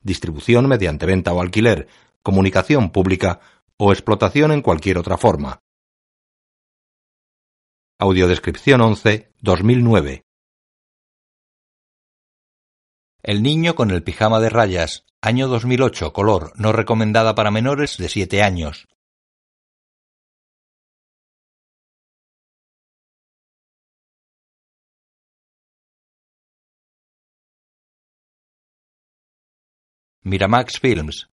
distribución mediante venta o alquiler, comunicación pública o explotación en cualquier otra forma. Audiodescripción 11, 2009. El niño con el pijama de rayas, año 2008, color, no recomendada para menores de 7 años. Miramax Films.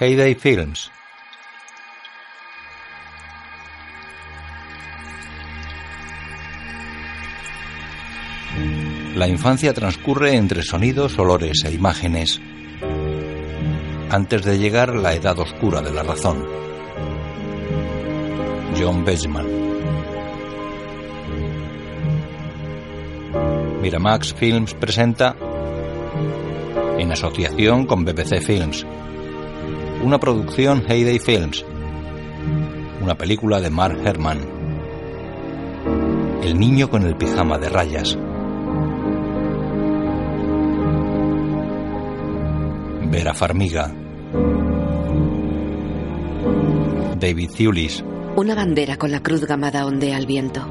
Heyday Films. La infancia transcurre entre sonidos, olores e imágenes, antes de llegar la edad oscura de la razón. John Benjamin Miramax Films presenta, en asociación con BBC Films, una producción Heyday Films, una película de Mark Herman, El niño con el pijama de rayas. Vera Farmiga, David Thewlis, Una bandera con la cruz gamada ondea al viento.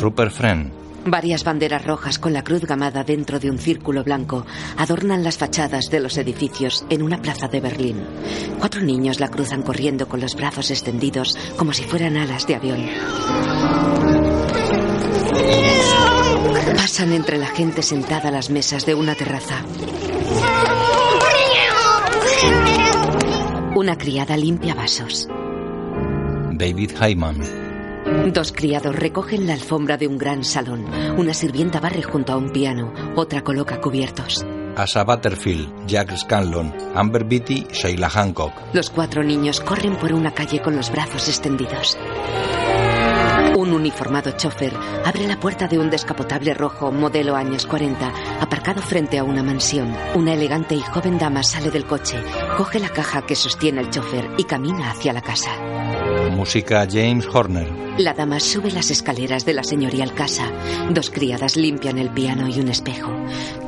Rupert Friend, Varias banderas rojas con la cruz gamada dentro de un círculo blanco adornan las fachadas de los edificios en una plaza de Berlín. Cuatro niños la cruzan corriendo con los brazos extendidos como si fueran alas de avión. Pasan entre la gente sentada a las mesas de una terraza. Una criada limpia vasos. David Hyman, Dos criados recogen la alfombra de un gran salón. Una sirvienta barre junto a un piano. Otra coloca cubiertos. Asa Butterfield, Jack Scanlon, Amber Beatty, Sheila Hancock. Los cuatro niños corren por una calle con los brazos extendidos. Un uniformado chofer abre la puerta de un descapotable rojo modelo años 40, aparcado frente a una mansión. Una elegante y joven dama sale del coche, coge la caja que sostiene el chofer y camina hacia la casa. Música James Horner. La dama sube las escaleras de la señorial casa. Dos criadas limpian el piano y un espejo.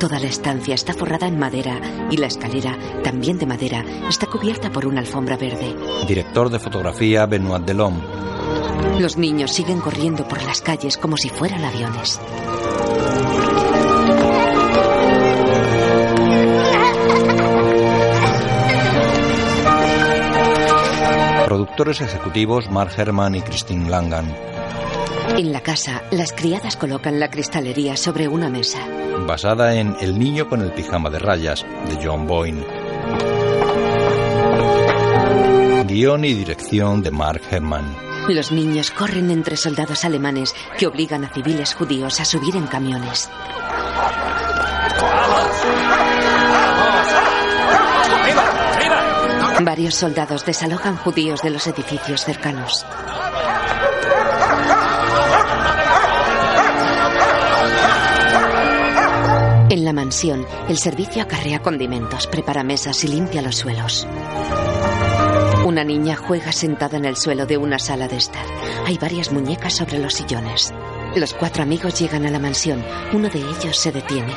Toda la estancia está forrada en madera y la escalera, también de madera, está cubierta por una alfombra verde. Director de fotografía Benoit Delhomme. Los niños siguen corriendo por las calles como si fueran aviones. Productores ejecutivos Mark Herman y Christine Langan. En la casa, las criadas colocan la cristalería sobre una mesa. Basada en El niño con el pijama de rayas, de John Boyne. Guión y dirección de Mark Herman. Los niños corren entre soldados alemanes que obligan a civiles judíos a subir en camiones. Varios soldados desalojan judíos de los edificios cercanos. En la mansión, el servicio acarrea condimentos, prepara mesas y limpia los suelos. Una niña juega sentada en el suelo de una sala de estar. Hay varias muñecas sobre los sillones. Los cuatro amigos llegan a la mansión. Uno de ellos se detiene.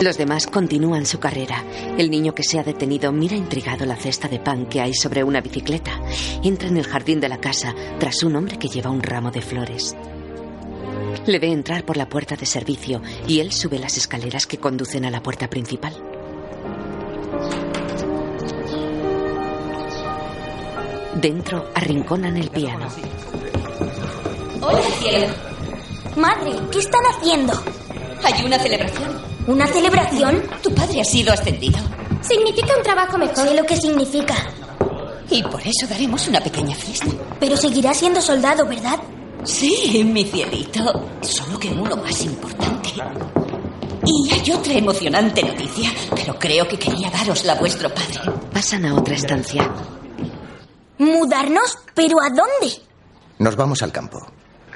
Los demás continúan su carrera. El niño que se ha detenido mira intrigado la cesta de pan que hay sobre una bicicleta. Entra en el jardín de la casa tras un hombre que lleva un ramo de flores. Le ve entrar por la puerta de servicio y él sube las escaleras que conducen a la puerta principal. Dentro arrinconan el piano. Hola, cielo. Madre, ¿qué están haciendo? Hay una celebración. ¿Una celebración? Tu padre ha sido ascendido. Significa un trabajo mejor. Sé lo que significa. Y por eso daremos una pequeña fiesta. Pero seguirá siendo soldado, ¿verdad? Sí, mi cielito. Solo que uno más importante. Y hay otra emocionante noticia, pero creo que quería darosla a vuestro padre. Pasan a otra estancia. ¿Mudarnos? ¿Pero a dónde? Nos vamos al campo.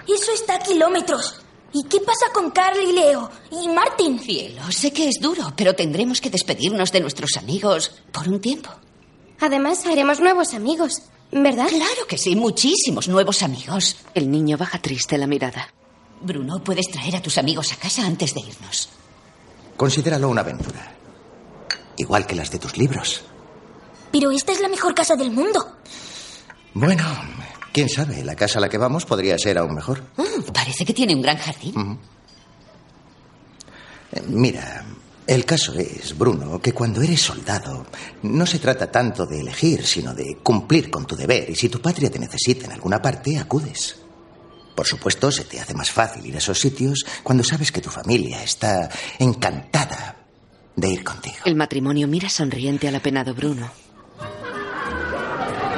Eso está a kilómetros. ¿Y qué pasa con Carl y Leo? ¿Y Martin? Cielo, sé que es duro, pero tendremos que despedirnos de nuestros amigos por un tiempo. Además, haremos nuevos amigos, ¿verdad? Claro que sí, muchísimos nuevos amigos. El niño baja triste la mirada. Bruno, puedes traer a tus amigos a casa antes de irnos. Considéralo una aventura. Igual que las de tus libros. Pero esta es la mejor casa del mundo. Bueno, quién sabe, la casa a la que vamos podría ser aún mejor. Mm, parece que tiene un gran jardín. Eh, Mira, el caso es, Bruno, que cuando eres soldado no se trata tanto de elegir, sino de cumplir con tu deber. Y si tu patria te necesita en alguna parte, acudes. Por supuesto, se te hace más fácil ir a esos sitios cuando sabes que tu familia está encantada de ir contigo. El matrimonio mira sonriente al apenado Bruno.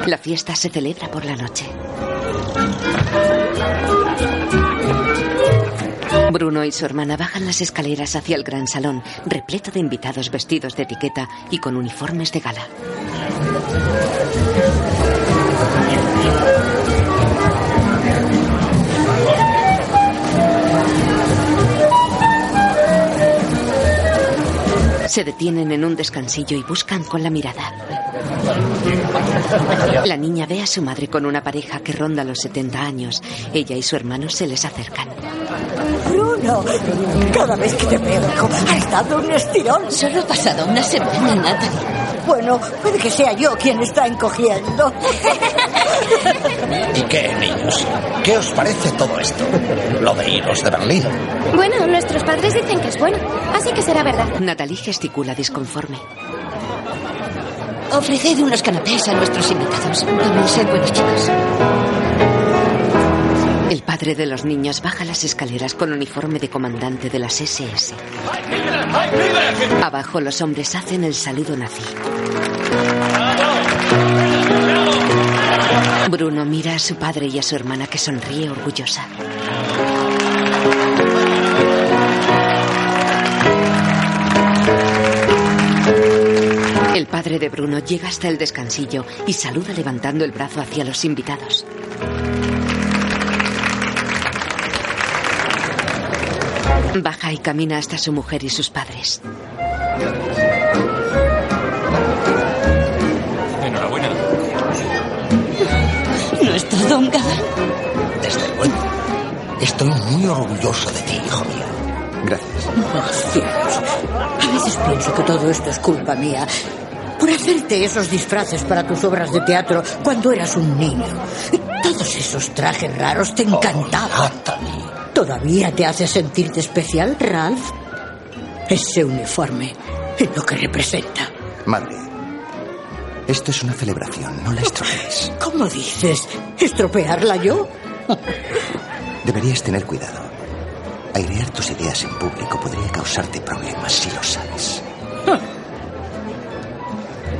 La fiesta se celebra por la noche. Bruno y su hermana bajan las escaleras hacia el gran salón, repleto de invitados vestidos de etiqueta y con uniformes de gala. Se detienen en un descansillo y buscan con la mirada. La niña ve a su madre con una pareja que ronda los 70 años. Ella y su hermano se les acercan. Bruno, cada vez que te veo, hijo, has dado un estirón. Solo ha pasado una semana, Natalie. Bueno, puede que sea yo quien está encogiendo. ¿Y qué, niños? ¿Qué os parece todo esto? Lo de iros de Berlín. Bueno, nuestros padres dicen que es bueno, así que será verdad. Natalie gesticula disconforme. Ofreced unos canapés a nuestros invitados. Vamos, sed buenos chicos. El padre de los niños baja las escaleras con uniforme de comandante de las SS. Abajo los hombres hacen el saludo nazi. Bruno mira a su padre y a su hermana que sonríe orgullosa. El padre de Bruno llega hasta el descansillo y saluda levantando el brazo hacia los invitados. Baja y camina hasta su mujer y sus padres. Enhorabuena. Nuestro don Galán. Desde luego. Estoy muy orgulloso de ti, hijo mío. Gracias. Oh, cielos. A veces pienso que todo esto es culpa mía. Por hacerte esos disfraces para tus obras de teatro cuando eras un niño. Todos esos trajes raros te encantaban. Natalie. ¿Todavía te hace sentirte especial, Ralph? Ese uniforme y lo que representa. Madre, esto es una celebración, no la estropees. ¿Cómo dices? ¿Estropearla yo? Deberías tener cuidado. Airear tus ideas en público podría causarte problemas si lo sabes.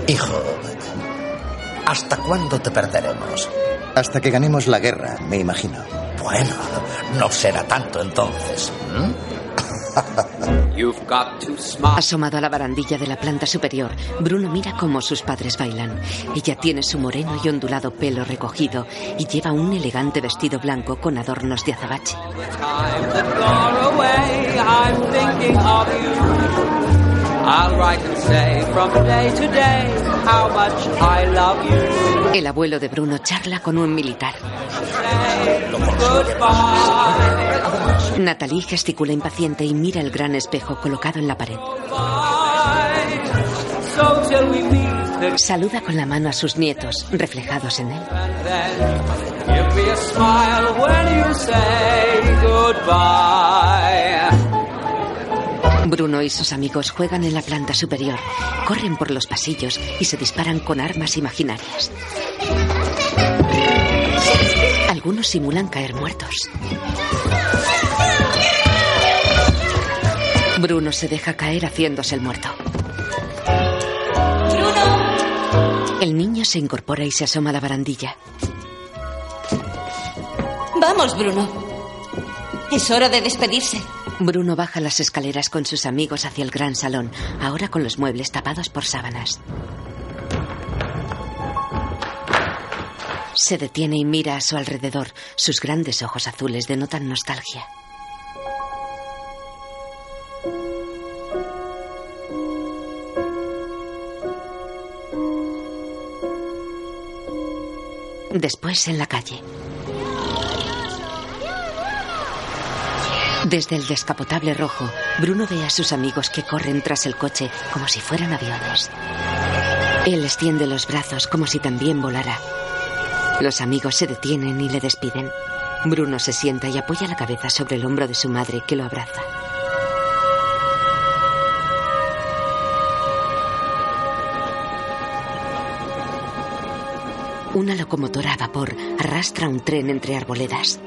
Hijo, ¿hasta cuándo te perderemos? Hasta que ganemos la guerra, me imagino. Bueno, no será tanto entonces. Asomado a la barandilla de la planta superior, Bruno mira cómo sus padres bailan. Ella tiene su moreno y ondulado pelo recogido y lleva un elegante vestido blanco con adornos de azabache. Time that far away, I'm thinking of you. I'll write and say from day to day how much I love you. El abuelo de Bruno charla con un militar. Natalie gesticula impaciente y mira el gran espejo colocado en la pared. Saluda con la mano a sus nietos, reflejados en él. give me a smile when you say goodbye. Bruno y sus amigos juegan en la planta superior, corren por los pasillos y se disparan con armas imaginarias. Algunos simulan caer muertos. Bruno se deja caer haciéndose el muerto. El niño se incorpora y se asoma a la barandilla. Vamos, Bruno. Es hora de despedirse. Bruno baja las escaleras con sus amigos hacia el gran salón, ahora con los muebles tapados por sábanas. Se detiene y mira a su alrededor. Sus grandes ojos azules denotan nostalgia. Después en la calle. Desde el descapotable rojo, Bruno ve a sus amigos que corren tras el coche como si fueran aviones. Él extiende los brazos como si también volara. Los amigos se detienen y le despiden. Bruno se sienta y apoya la cabeza sobre el hombro de su madre que lo abraza. Una locomotora a vapor arrastra un tren entre arboledas.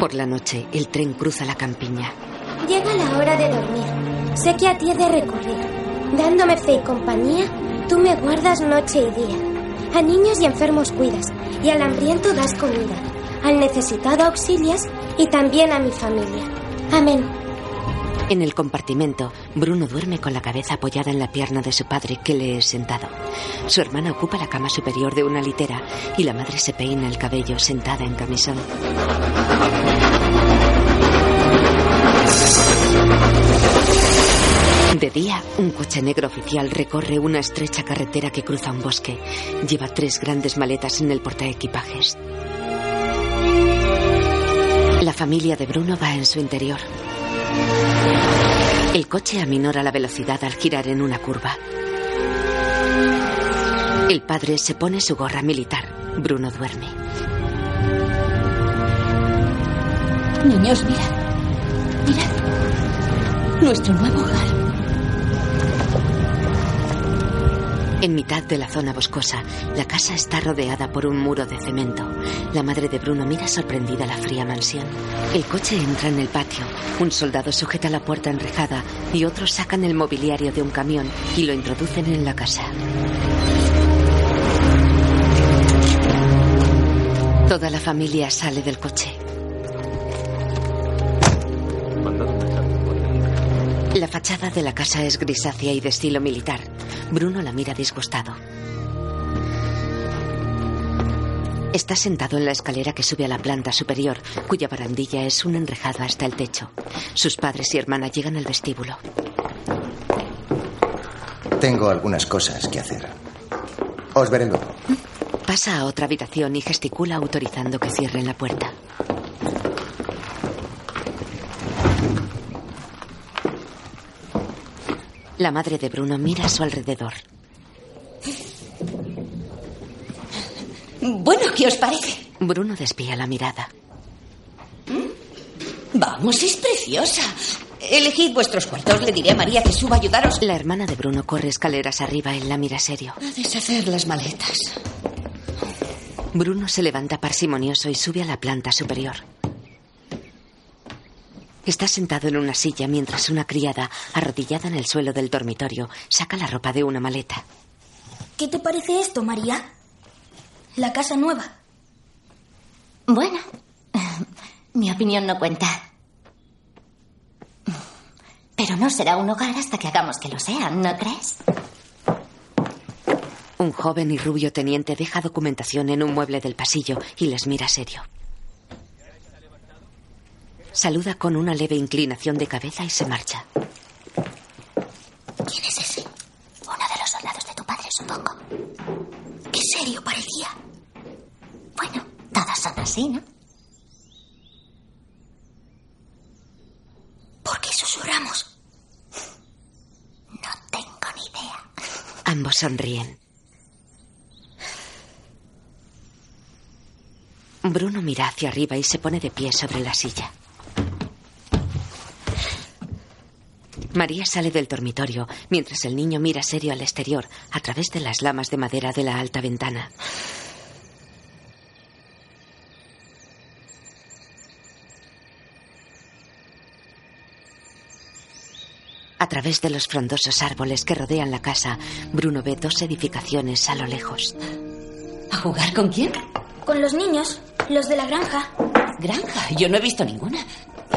Por la noche, el tren cruza la campiña. Llega la hora de dormir. Sé que a ti he de recurrir. Dándome fe y compañía, tú me guardas noche y día. A niños y enfermos cuidas, y al hambriento das comida. Al necesitado auxilias, y también a mi familia. Amén. En el compartimento, Bruno duerme con la cabeza apoyada en la pierna de su padre que le es sentado. Su hermana ocupa la cama superior de una litera y la madre se peina el cabello sentada en camisón. De día, un coche negro oficial recorre una estrecha carretera que cruza un bosque. Lleva tres grandes maletas en el portaequipajes. La familia de Bruno va en su interior. El coche aminora la velocidad al girar en una curva. El padre se pone su gorra militar. Bruno duerme. Niños, mirad. Mirad. Nuestro nuevo hogar. En mitad de la zona boscosa, la casa está rodeada por un muro de cemento. La madre de Bruno mira sorprendida la fría mansión. El coche entra en el patio. Un soldado sujeta la puerta enrejada y otros sacan el mobiliario de un camión y lo introducen en la casa. Toda la familia sale del coche. La fachada de la casa es grisácea y de estilo militar. Bruno la mira disgustado. Está sentado en la escalera que sube a la planta superior, cuya barandilla es un enrejado hasta el techo. Sus padres y hermana llegan al vestíbulo. Tengo algunas cosas que hacer. Os veré luego. Pasa a otra habitación y gesticula autorizando que cierren la puerta. La madre de Bruno mira a su alrededor. Bueno, ¿qué os parece? Bruno desvía la mirada. Vamos, es preciosa. Elegid vuestros cuartos. Le diré a María que suba a ayudaros La hermana de Bruno corre escaleras arriba. Él la mira serio. a deshacer las maletas. Bruno se levanta parsimonioso y sube a la planta superior. Está sentado en una silla mientras una criada, arrodillada en el suelo del dormitorio, saca la ropa de una maleta. ¿Qué te parece esto, María? La casa nueva. Bueno, mi opinión no cuenta. Pero no será un hogar hasta que hagamos que lo sea, ¿no crees? Un joven y rubio teniente deja documentación en un mueble del pasillo y les mira serio. Saluda con una leve inclinación de cabeza y se marcha. ¿Quién es ese? Uno de los soldados de tu padre, supongo. Qué serio parecía. Bueno, todos son así, ¿no? ¿Por qué susurramos? No tengo ni idea. Ambos sonríen. Bruno mira hacia arriba y se pone de pie sobre la silla. María sale del dormitorio mientras el niño mira serio al exterior a través de las lamas de madera de la alta ventana. A través de los frondosos árboles que rodean la casa, Bruno ve dos edificaciones a lo lejos. ¿A jugar con quién? Con los niños. Los de la granja. ¿Granja? Yo no he visto ninguna.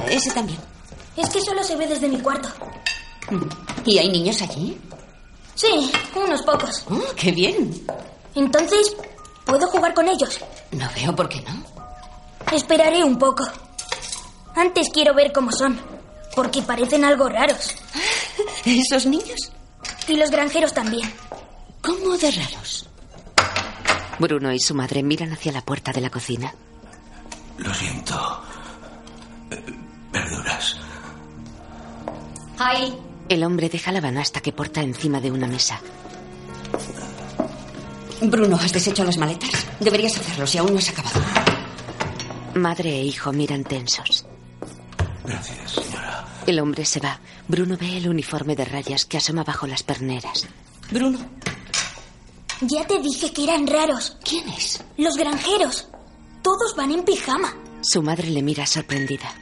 Ese también. Es que solo se ve desde mi cuarto. ¿Y hay niños allí? Sí, unos pocos. Oh, ¡Qué bien! Entonces, ¿puedo jugar con ellos? No veo por qué no. Esperaré un poco. Antes quiero ver cómo son, porque parecen algo raros. ¿Esos niños? Y los granjeros también. ¿Cómo de raros? Bruno y su madre miran hacia la puerta de la cocina. Lo siento. Eh, Verduras. El hombre deja la banasta que porta encima de una mesa. Bruno, ¿has deshecho las maletas? Deberías hacerlo si aún no has acabado. Madre e hijo miran tensos. Gracias, señora. El hombre se va. Bruno ve el uniforme de rayas que asoma bajo las perneras. Bruno. Ya te dije que eran raros. ¿Quién es? Los granjeros. Todos van en pijama. Su madre le mira sorprendida.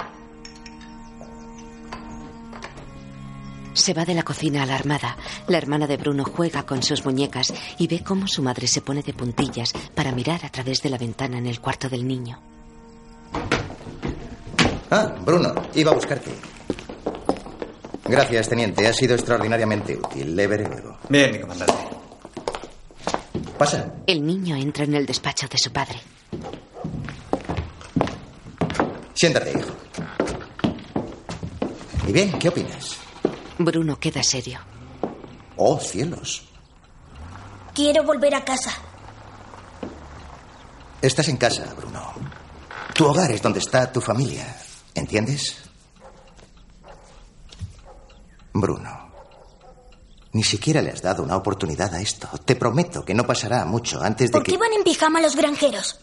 Se va de la cocina alarmada. La hermana de Bruno juega con sus muñecas y ve cómo su madre se pone de puntillas para mirar a través de la ventana en el cuarto del niño. Ah, Bruno, iba a buscarte. Gracias, teniente. Ha sido extraordinariamente útil. Le veré luego. Bien, mi comandante. Pasa. El niño entra en el despacho de su padre. Siéntate, hijo. ¿Y bien? ¿Qué opinas? Bruno queda serio. Oh, cielos. Quiero volver a casa. Estás en casa, Bruno. Tu hogar es donde está tu familia. ¿Entiendes? Bruno, ni siquiera le has dado una oportunidad a esto. Te prometo que no pasará mucho antes de ¿Por que... qué van en pijama los granjeros?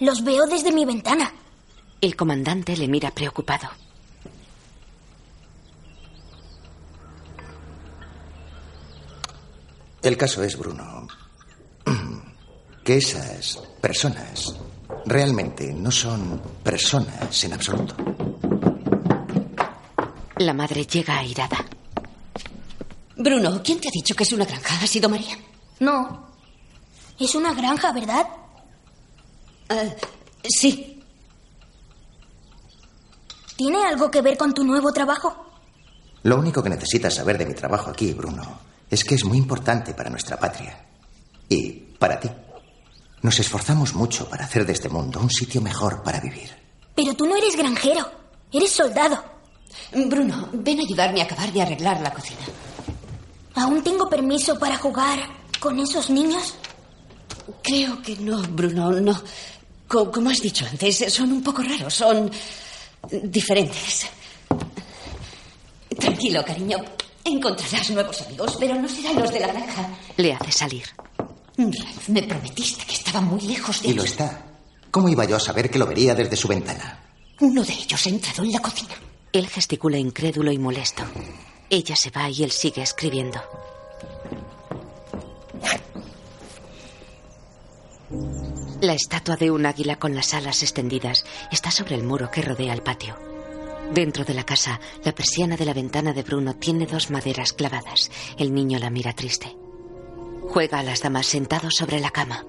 Los veo desde mi ventana. El comandante le mira preocupado. El caso es, Bruno, que esas personas realmente no son personas en absoluto. La madre llega airada. Bruno, ¿quién te ha dicho que es una granja? ¿Ha sido María? No. Es una granja, ¿verdad? Eh, sí. ¿Tiene algo que ver con tu nuevo trabajo? Lo único que necesitas saber de mi trabajo aquí, Bruno, es que es muy importante para nuestra patria. Y para ti. Nos esforzamos mucho para hacer de este mundo un sitio mejor para vivir. Pero tú no eres granjero. Eres soldado. Bruno, ven a ayudarme a acabar de arreglar la cocina. ¿Aún tengo permiso para jugar con esos niños? Creo que no, Bruno, no. Co- como has dicho antes, son un poco raros, son diferentes. Tranquilo, cariño. Encontrarás nuevos amigos, pero no serán los de la granja. Le hace salir. Ralph, me prometiste que estaba muy lejos de Y lo está. ¿Cómo iba yo a saber que lo vería desde su ventana? Uno de ellos ha entrado en la cocina. Él gesticula incrédulo y molesto. Ella se va y él sigue escribiendo. La estatua de un águila con las alas extendidas está sobre el muro que rodea el patio. Dentro de la casa, la persiana de la ventana de Bruno tiene dos maderas clavadas. El niño la mira triste. Juega a las damas sentado sobre la cama.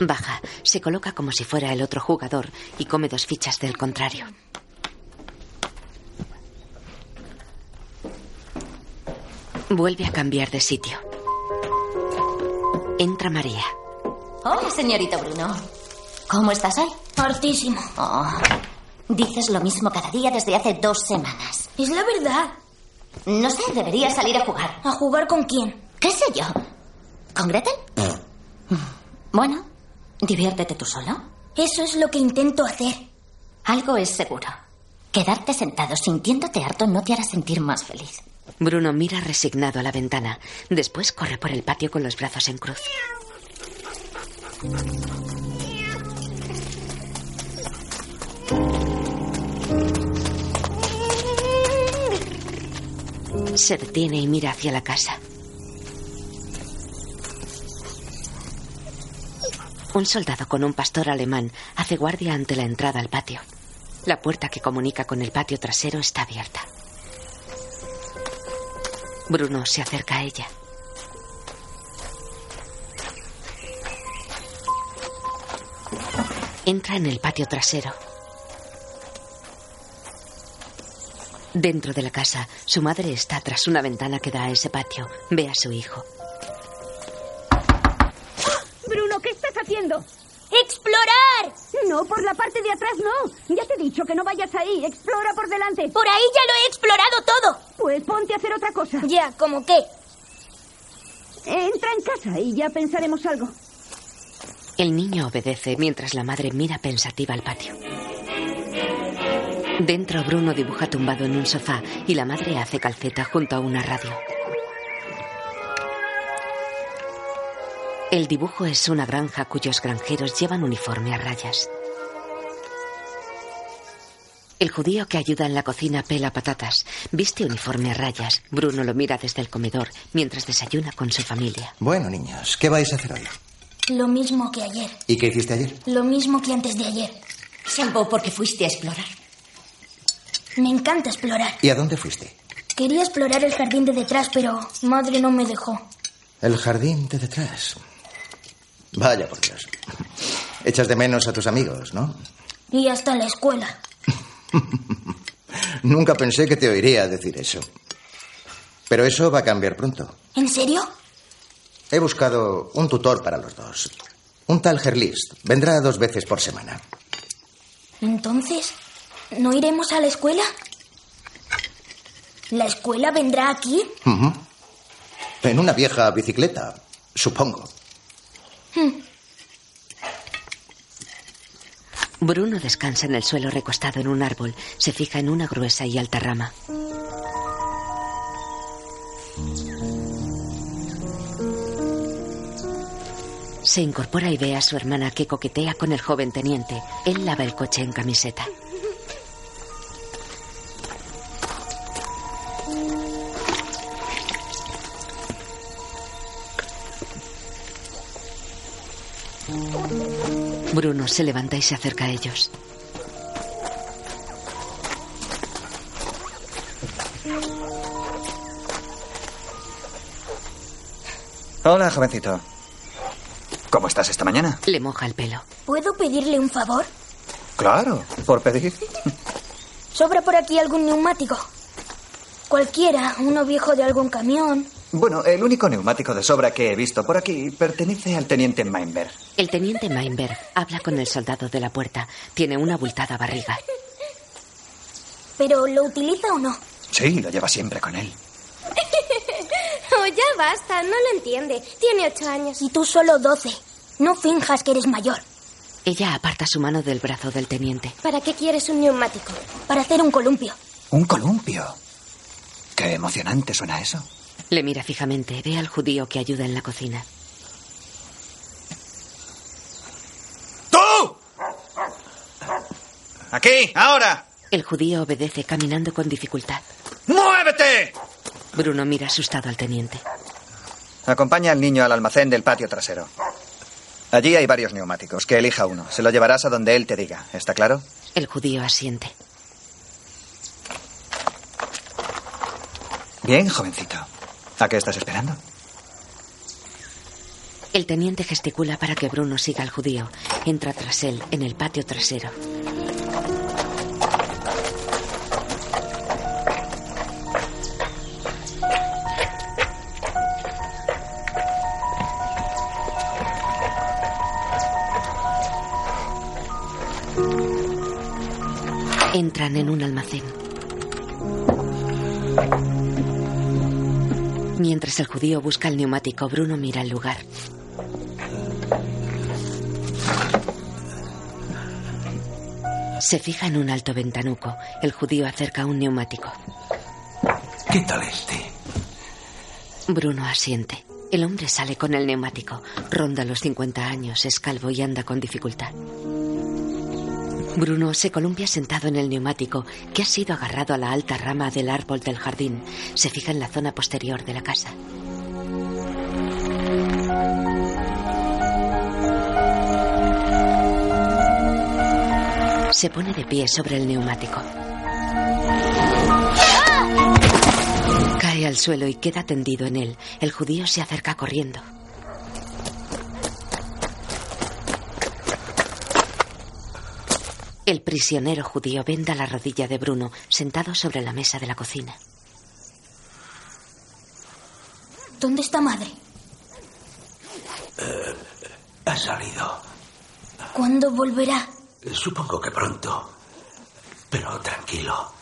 Baja, se coloca como si fuera el otro jugador y come dos fichas del contrario. Vuelve a cambiar de sitio. Entra María. Hola, señorita Bruno. ¿Cómo estás hoy? Hartísimo. Oh, dices lo mismo cada día desde hace dos semanas. Es la verdad. No sé, deberías salir a jugar. ¿A jugar con quién? ¿Qué sé yo? ¿Con Gretel? Bueno, diviértete tú solo. Eso es lo que intento hacer. Algo es seguro. Quedarte sentado sintiéndote harto no te hará sentir más feliz. Bruno mira resignado a la ventana. Después corre por el patio con los brazos en cruz. Se detiene y mira hacia la casa. Un soldado con un pastor alemán hace guardia ante la entrada al patio. La puerta que comunica con el patio trasero está abierta. Bruno se acerca a ella. Entra en el patio trasero. Dentro de la casa, su madre está tras una ventana que da a ese patio. Ve a su hijo. Bruno, ¿qué estás haciendo? ¡Explorar! No, por la parte de atrás no. Ya te he dicho que no vayas ahí. Explora por delante. Por ahí ya lo he explorado todo. Pues ponte a hacer otra cosa. Ya, ¿cómo qué? Entra en casa y ya pensaremos algo. El niño obedece mientras la madre mira pensativa al patio. Dentro Bruno dibuja tumbado en un sofá y la madre hace calceta junto a una radio. El dibujo es una granja cuyos granjeros llevan uniforme a rayas. El judío que ayuda en la cocina pela patatas. Viste uniforme a rayas. Bruno lo mira desde el comedor mientras desayuna con su familia. Bueno, niños, ¿qué vais a hacer hoy? Lo mismo que ayer. ¿Y qué hiciste ayer? Lo mismo que antes de ayer. Salvo porque fuiste a explorar. Me encanta explorar. ¿Y a dónde fuiste? Quería explorar el jardín de detrás, pero madre no me dejó. El jardín de detrás. Vaya por Dios. Echas de menos a tus amigos, ¿no? Y hasta la escuela. Nunca pensé que te oiría decir eso. Pero eso va a cambiar pronto. ¿En serio? He buscado un tutor para los dos. Un tal Gerlist. Vendrá dos veces por semana. Entonces, ¿no iremos a la escuela? ¿La escuela vendrá aquí? En una vieja bicicleta, supongo. Hmm. Bruno descansa en el suelo recostado en un árbol. Se fija en una gruesa y alta rama. Se incorpora y ve a su hermana que coquetea con el joven teniente. Él lava el coche en camiseta. Bruno se levanta y se acerca a ellos. Hola, jovencito. ¿Cómo estás esta mañana? Le moja el pelo. ¿Puedo pedirle un favor? Claro, por pedir. ¿Sobra por aquí algún neumático? Cualquiera, uno viejo de algún camión. Bueno, el único neumático de sobra que he visto por aquí pertenece al teniente Mainberg. El teniente Mainberg habla con el soldado de la puerta. Tiene una abultada barriga. ¿Pero lo utiliza o no? Sí, lo lleva siempre con él. Oh, ya basta, no lo entiende. Tiene ocho años. Y tú solo doce. No finjas que eres mayor. Ella aparta su mano del brazo del teniente. ¿Para qué quieres un neumático? Para hacer un columpio. Un columpio. Qué emocionante suena eso. Le mira fijamente. Ve al judío que ayuda en la cocina. ¡Tú! Aquí, ahora. El judío obedece caminando con dificultad. ¡Muévete! Bruno mira asustado al teniente. Acompaña al niño al almacén del patio trasero. Allí hay varios neumáticos. Que elija uno. Se lo llevarás a donde él te diga. ¿Está claro? El judío asiente. Bien, jovencito. ¿A qué estás esperando? El teniente gesticula para que Bruno siga al judío. Entra tras él en el patio trasero. Entran en un almacén. Mientras el judío busca el neumático, Bruno mira el lugar. Se fija en un alto ventanuco. El judío acerca un neumático. ¿Qué tal este? Bruno asiente. El hombre sale con el neumático. Ronda los 50 años, es calvo y anda con dificultad. Bruno se columpia sentado en el neumático, que ha sido agarrado a la alta rama del árbol del jardín. Se fija en la zona posterior de la casa. Se pone de pie sobre el neumático. Cae al suelo y queda tendido en él. El judío se acerca corriendo. El prisionero judío venda la rodilla de Bruno, sentado sobre la mesa de la cocina. ¿Dónde está madre? Eh, ha salido. ¿Cuándo volverá? Supongo que pronto. Pero tranquilo.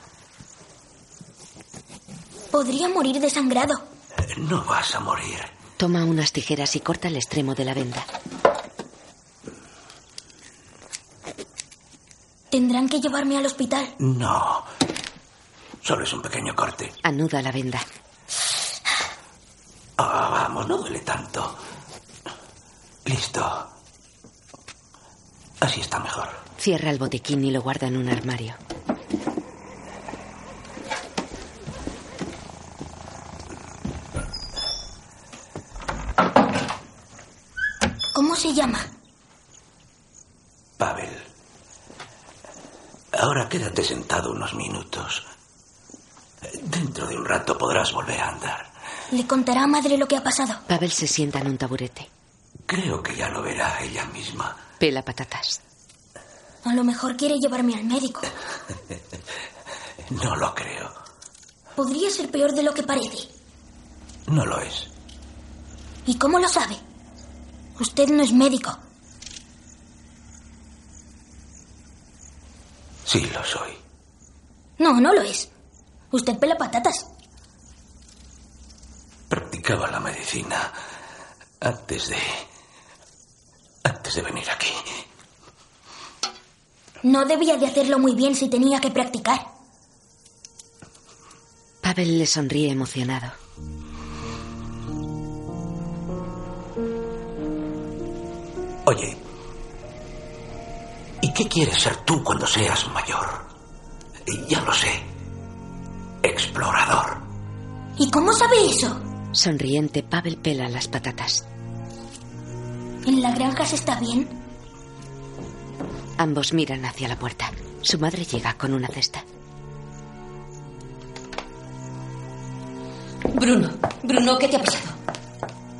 Podría morir desangrado. Eh, No vas a morir. Toma unas tijeras y corta el extremo de la venda. Tendrán que llevarme al hospital. No. Solo es un pequeño corte. Anuda la venda. Ah, vamos, no duele tanto. Listo. Así está mejor. Cierra el botiquín y lo guarda en un armario. ¿Cómo se llama? Pavel. Ahora quédate sentado unos minutos. Dentro de un rato podrás volver a andar. ¿Le contará a madre lo que ha pasado? Pavel se sienta en un taburete. Creo que ya lo verá ella misma. Pela patatas. A lo mejor quiere llevarme al médico. No lo creo. Podría ser peor de lo que parece. No lo es. ¿Y cómo lo sabe? Usted no es médico. Sí lo soy. No, no lo es. Usted pela patatas. Practicaba la medicina antes de... antes de venir aquí. No debía de hacerlo muy bien si tenía que practicar. Pavel le sonríe emocionado. Oye, ¿y qué quieres ser tú cuando seas mayor? Ya lo sé. Explorador. ¿Y cómo sabe eso? Sonriente, Pavel pela las patatas. ¿En la granja se está bien? Ambos miran hacia la puerta. Su madre llega con una cesta. Bruno, Bruno, ¿qué te ha pasado?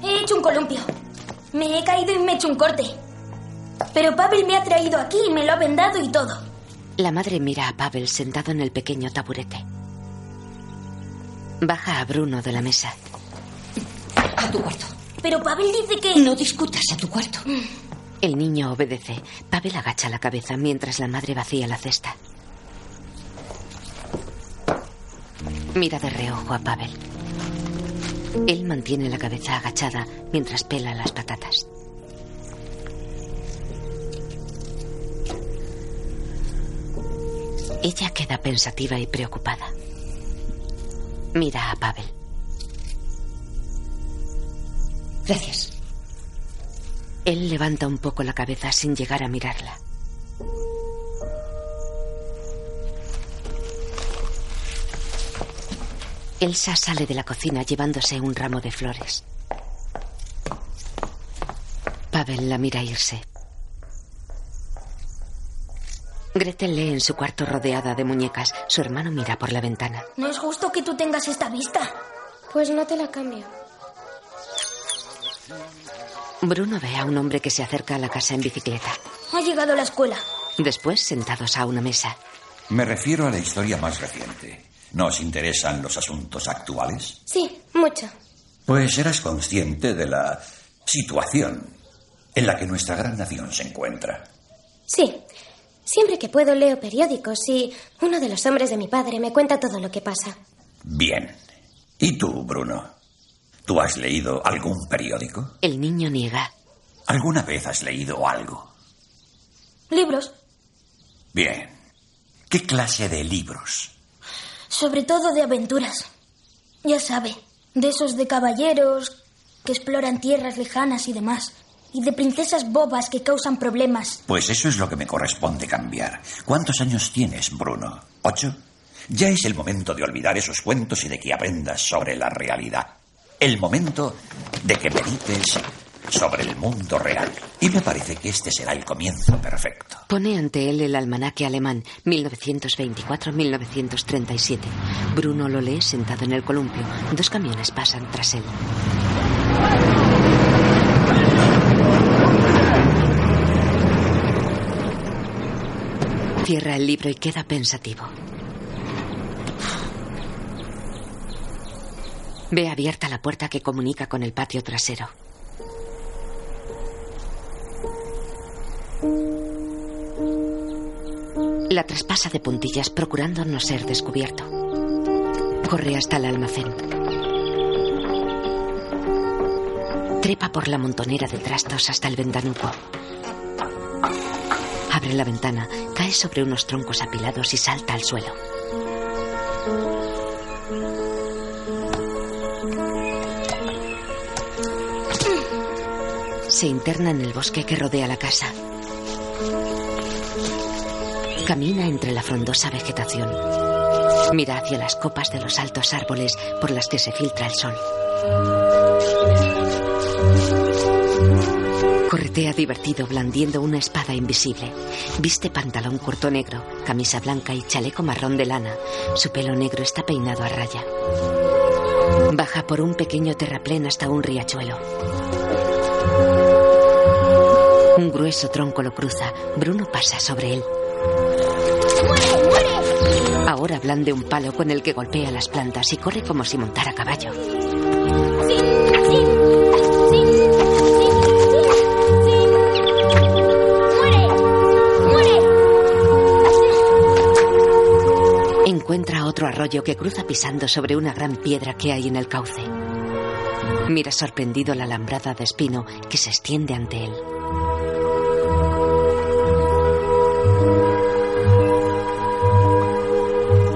He hecho un columpio. Me he caído y me he hecho un corte. Pero Pavel me ha traído aquí y me lo ha vendado y todo. La madre mira a Pavel sentado en el pequeño taburete. Baja a Bruno de la mesa. A tu cuarto. Pero Pavel dice que... No discutas a tu cuarto. El niño obedece. Pavel agacha la cabeza mientras la madre vacía la cesta. Mira de reojo a Pavel. Él mantiene la cabeza agachada mientras pela las patatas. Ella queda pensativa y preocupada. Mira a Pavel. Gracias. Él levanta un poco la cabeza sin llegar a mirarla. Elsa sale de la cocina llevándose un ramo de flores. Pavel la mira irse. Gretel lee en su cuarto rodeada de muñecas. Su hermano mira por la ventana. No es justo que tú tengas esta vista. Pues no te la cambio. Bruno ve a un hombre que se acerca a la casa en bicicleta. Ha llegado a la escuela. Después, sentados a una mesa. Me refiero a la historia más reciente. ¿Nos interesan los asuntos actuales? Sí, mucho. Pues eras consciente de la situación en la que nuestra gran nación se encuentra. Sí. Siempre que puedo leo periódicos y uno de los hombres de mi padre me cuenta todo lo que pasa. Bien. ¿Y tú, Bruno? ¿Tú has leído algún periódico? El niño niega. ¿Alguna vez has leído algo? Libros. Bien. ¿Qué clase de libros? Sobre todo de aventuras. Ya sabe, de esos de caballeros que exploran tierras lejanas y demás. Y de princesas bobas que causan problemas. Pues eso es lo que me corresponde cambiar. ¿Cuántos años tienes, Bruno? ¿Ocho? Ya es el momento de olvidar esos cuentos y de que aprendas sobre la realidad. El momento de que medites sobre el mundo real. Y me parece que este será el comienzo perfecto. Pone ante él el almanaque alemán 1924-1937. Bruno lo lee sentado en el columpio. Dos camiones pasan tras él. Cierra el libro y queda pensativo. Ve abierta la puerta que comunica con el patio trasero. La traspasa de puntillas procurando no ser descubierto. Corre hasta el almacén. Trepa por la montonera de trastos hasta el ventanuco. Abre la ventana, cae sobre unos troncos apilados y salta al suelo. Se interna en el bosque que rodea la casa. Camina entre la frondosa vegetación. Mira hacia las copas de los altos árboles por las que se filtra el sol. Corretea divertido blandiendo una espada invisible. Viste pantalón corto negro, camisa blanca y chaleco marrón de lana. Su pelo negro está peinado a raya. Baja por un pequeño terraplén hasta un riachuelo. Un grueso tronco lo cruza. Bruno pasa sobre él. Ahora blande un palo con el que golpea las plantas y corre como si montara caballo. Encuentra otro arroyo que cruza pisando sobre una gran piedra que hay en el cauce. Mira sorprendido la alambrada de espino que se extiende ante él.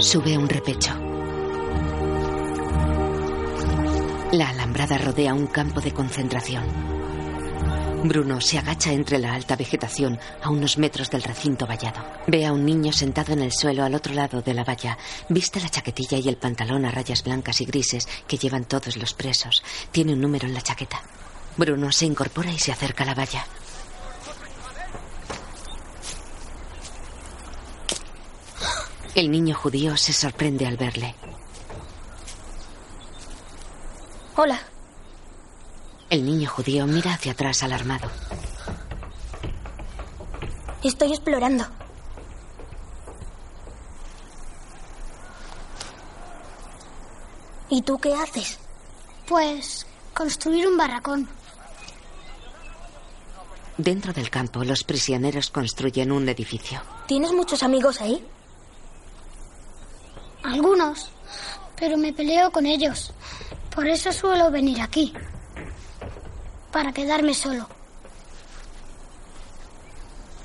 Sube un repecho. La alambrada rodea un campo de concentración. Bruno se agacha entre la alta vegetación a unos metros del recinto vallado. Ve a un niño sentado en el suelo al otro lado de la valla. Viste la chaquetilla y el pantalón a rayas blancas y grises que llevan todos los presos. Tiene un número en la chaqueta. Bruno se incorpora y se acerca a la valla. El niño judío se sorprende al verle. Hola. El niño judío mira hacia atrás alarmado. Estoy explorando. ¿Y tú qué haces? Pues construir un barracón. Dentro del campo, los prisioneros construyen un edificio. ¿Tienes muchos amigos ahí? Algunos, pero me peleo con ellos. Por eso suelo venir aquí. Para quedarme solo.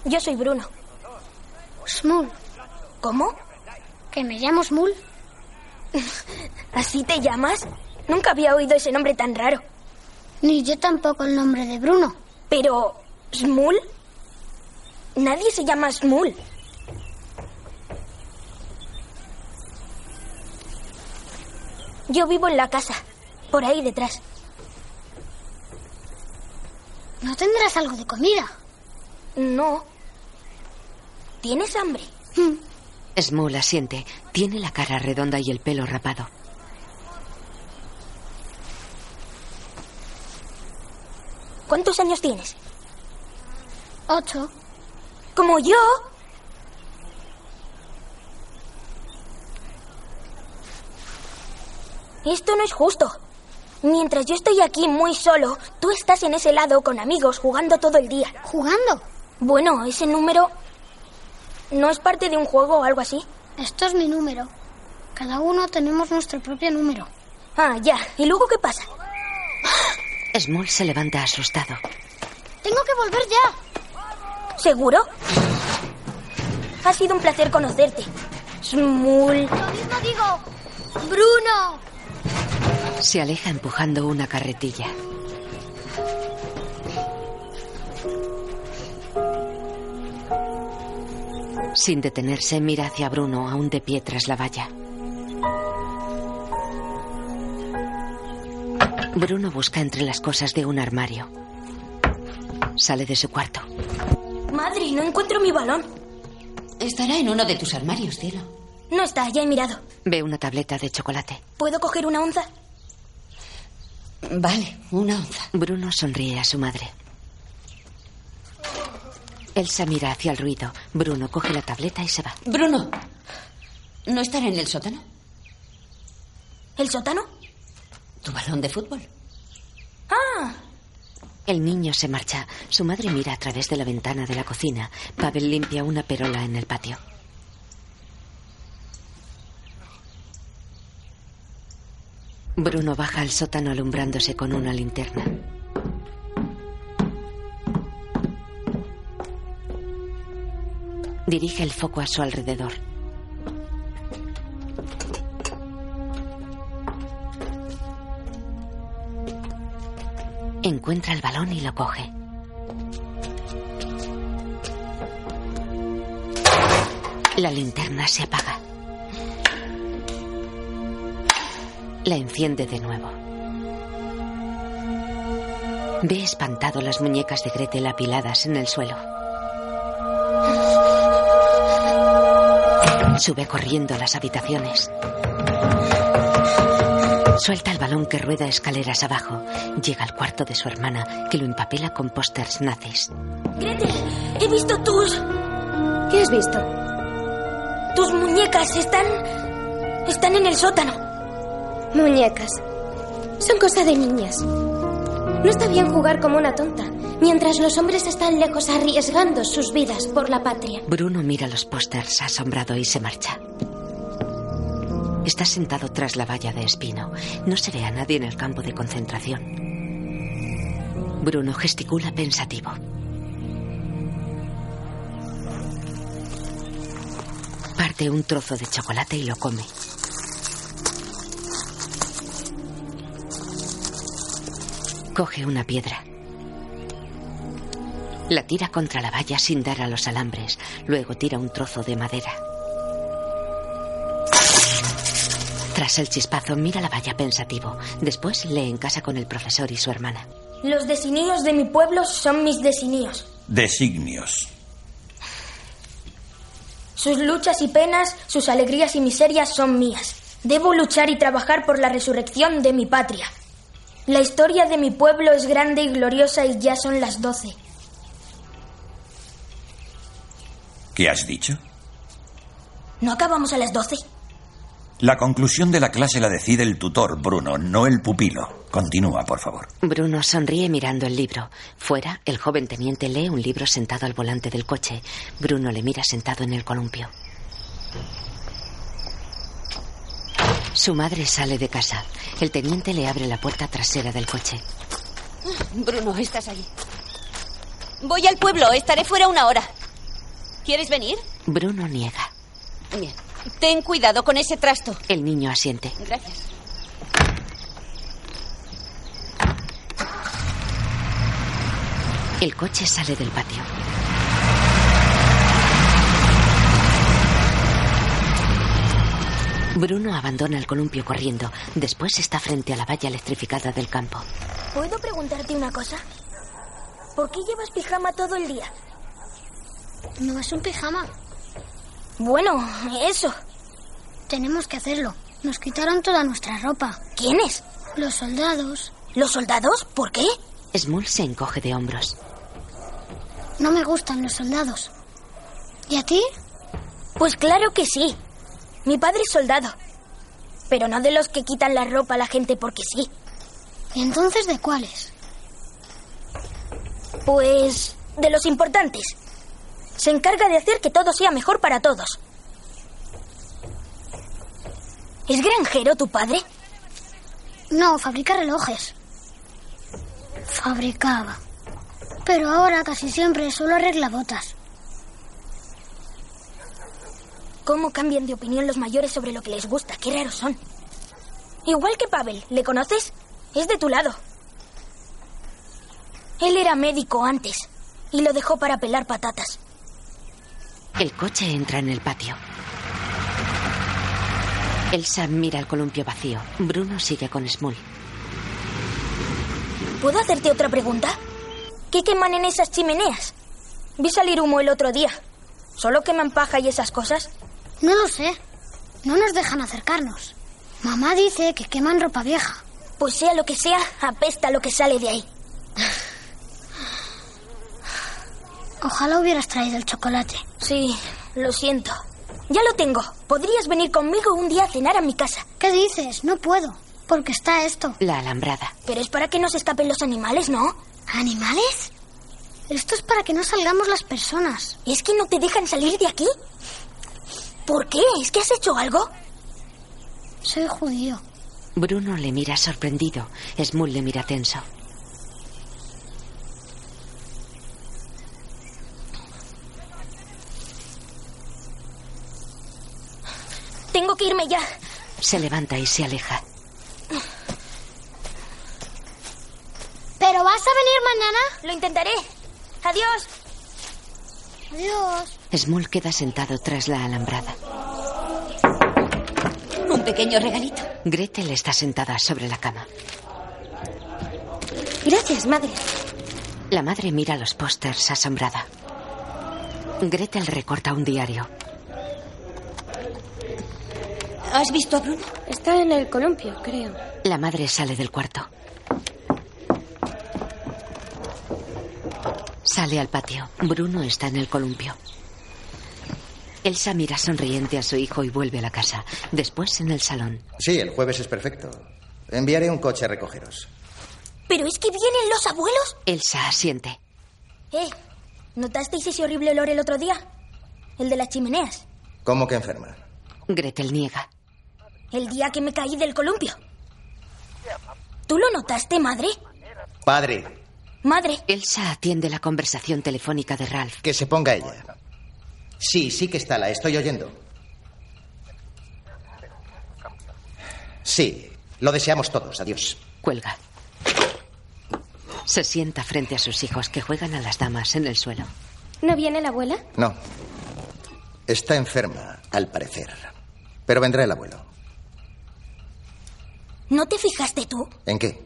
Yo soy Bruno. Smul. ¿Cómo? ¿Que me llamo Smul? ¿Así te llamas? Nunca había oído ese nombre tan raro. Ni yo tampoco el nombre de Bruno. Pero... ¿Smul? Nadie se llama Smul. Yo vivo en la casa, por ahí detrás. ¿No tendrás algo de comida? No. ¿Tienes hambre? Smul asiente. Tiene la cara redonda y el pelo rapado. ¿Cuántos años tienes? Ocho. ¿Como yo? Esto no es justo. Mientras yo estoy aquí muy solo, tú estás en ese lado con amigos jugando todo el día. ¿Jugando? Bueno, ese número... ¿No es parte de un juego o algo así? Esto es mi número. Cada uno tenemos nuestro propio número. Ah, ya. ¿Y luego qué pasa? Small se levanta asustado. Tengo que volver ya. ¿Seguro? Ha sido un placer conocerte. Smul. Lo mismo digo. Bruno. Se aleja empujando una carretilla. Sin detenerse, mira hacia Bruno, aún de pie tras la valla. Bruno busca entre las cosas de un armario. Sale de su cuarto. Madre, no encuentro mi balón. Estará en uno de tus armarios, cielo. No está, ya he mirado. Ve una tableta de chocolate. ¿Puedo coger una onza? Vale, una onza. Bruno sonríe a su madre. Elsa mira hacia el ruido. Bruno coge la tableta y se va. Bruno, ¿no estará en el sótano? ¿El sótano? ¿Tu balón de fútbol? Ah, El niño se marcha. Su madre mira a través de la ventana de la cocina. Pavel limpia una perola en el patio. Bruno baja al sótano alumbrándose con una linterna. Dirige el foco a su alrededor. Encuentra el balón y lo coge. La linterna se apaga. La enciende de nuevo. Ve espantado las muñecas de Gretel apiladas en el suelo. Sube corriendo a las habitaciones. Suelta el balón que rueda escaleras abajo. Llega al cuarto de su hermana, que lo empapela con pósters nazis. Gretel, he visto tus... ¿Qué has visto? Tus muñecas están... Están en el sótano. Muñecas. Son cosa de niñas. No está bien jugar como una tonta, mientras los hombres están lejos arriesgando sus vidas por la patria. Bruno mira los pósters asombrado y se marcha. Está sentado tras la valla de espino. No se ve a nadie en el campo de concentración. Bruno gesticula pensativo. Parte un trozo de chocolate y lo come. Coge una piedra. La tira contra la valla sin dar a los alambres. Luego tira un trozo de madera. Tras el chispazo, mira la valla pensativo. Después lee en casa con el profesor y su hermana. Los designios de mi pueblo son mis designios. Designios. Sus luchas y penas, sus alegrías y miserias son mías. Debo luchar y trabajar por la resurrección de mi patria. La historia de mi pueblo es grande y gloriosa y ya son las doce. ¿Qué has dicho? ¿No acabamos a las doce? La conclusión de la clase la decide el tutor, Bruno, no el pupilo. Continúa, por favor. Bruno sonríe mirando el libro. Fuera, el joven teniente lee un libro sentado al volante del coche. Bruno le mira sentado en el columpio. Su madre sale de casa. El teniente le abre la puerta trasera del coche. Bruno, estás ahí. Voy al pueblo, estaré fuera una hora. ¿Quieres venir? Bruno niega. Bien. Ten cuidado con ese trasto. El niño asiente. Gracias. El coche sale del patio. Bruno abandona el columpio corriendo. Después está frente a la valla electrificada del campo. ¿Puedo preguntarte una cosa? ¿Por qué llevas pijama todo el día? No es un pijama. Bueno, eso. Tenemos que hacerlo. Nos quitaron toda nuestra ropa. ¿Quiénes? Los soldados. ¿Los soldados? ¿Por qué? Smul se encoge de hombros. No me gustan los soldados. ¿Y a ti? Pues claro que sí. Mi padre es soldado. Pero no de los que quitan la ropa a la gente porque sí. ¿Y entonces de cuáles? Pues de los importantes. Se encarga de hacer que todo sea mejor para todos. ¿Es granjero tu padre? No, fabrica relojes. Fabricaba. Pero ahora casi siempre solo arregla botas. ¿Cómo cambian de opinión los mayores sobre lo que les gusta? Qué raros son. Igual que Pavel, ¿le conoces? Es de tu lado. Él era médico antes y lo dejó para pelar patatas. El coche entra en el patio. Elsa mira el columpio vacío. Bruno sigue con Smul. ¿Puedo hacerte otra pregunta? ¿Qué queman en esas chimeneas? Vi salir humo el otro día. ¿Solo queman paja y esas cosas? No lo sé. No nos dejan acercarnos. Mamá dice que queman ropa vieja. Pues sea lo que sea, apesta lo que sale de ahí. Ojalá hubieras traído el chocolate. Sí, lo siento. Ya lo tengo. Podrías venir conmigo un día a cenar a mi casa. ¿Qué dices? No puedo. Porque está esto. La alambrada. Pero es para que no se escapen los animales, ¿no? ¿Animales? Esto es para que no salgamos las personas. ¿Es que no te dejan salir de aquí? ¿Por qué? ¿Es que has hecho algo? Soy judío. Bruno le mira sorprendido. Smul le mira tenso. Tengo que irme ya. Se levanta y se aleja. ¿Pero vas a venir mañana? Lo intentaré. Adiós. Adiós. Smul queda sentado tras la alambrada. Un pequeño regalito. Gretel está sentada sobre la cama. Gracias, madre. La madre mira los pósters asombrada. Gretel recorta un diario. ¿Has visto a Bruno? Está en el columpio, creo. La madre sale del cuarto. Sale al patio. Bruno está en el columpio. Elsa mira sonriente a su hijo y vuelve a la casa. Después en el salón. Sí, el jueves es perfecto. Enviaré un coche a recogeros. ¿Pero es que vienen los abuelos? Elsa asiente. Eh, ¿notasteis ese horrible olor el otro día? El de las chimeneas. ¿Cómo que enferma? Gretel niega. El día que me caí del columpio. ¿Tú lo notaste, madre? Padre, Madre. Elsa atiende la conversación telefónica de Ralph. que se ponga ella. Sí, sí que está, la estoy oyendo. Sí, lo deseamos todos. Adiós. Cuelga. Se sienta frente a sus hijos que juegan a las damas en el suelo. ¿No viene la abuela? No. Está enferma, al parecer. Pero vendrá el abuelo. ¿No te fijaste tú ¿En qué?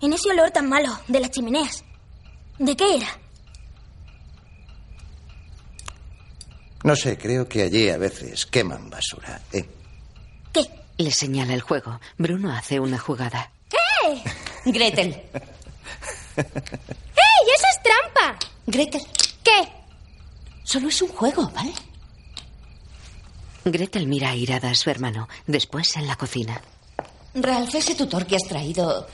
en ese olor tan malo de las chimeneas? ¿De qué era? No sé, creo que allí a veces queman basura. ¿eh? ¿Qué? Le señala el juego. Bruno hace una jugada. ¡Eh! Gretel. ¡Ey! ¡Eso es trampa! Gretel. ¿Qué? Solo es un juego, ¿vale? Gretel mira airada a su hermano. Después en la cocina. Ralph, ese tutor que has traído,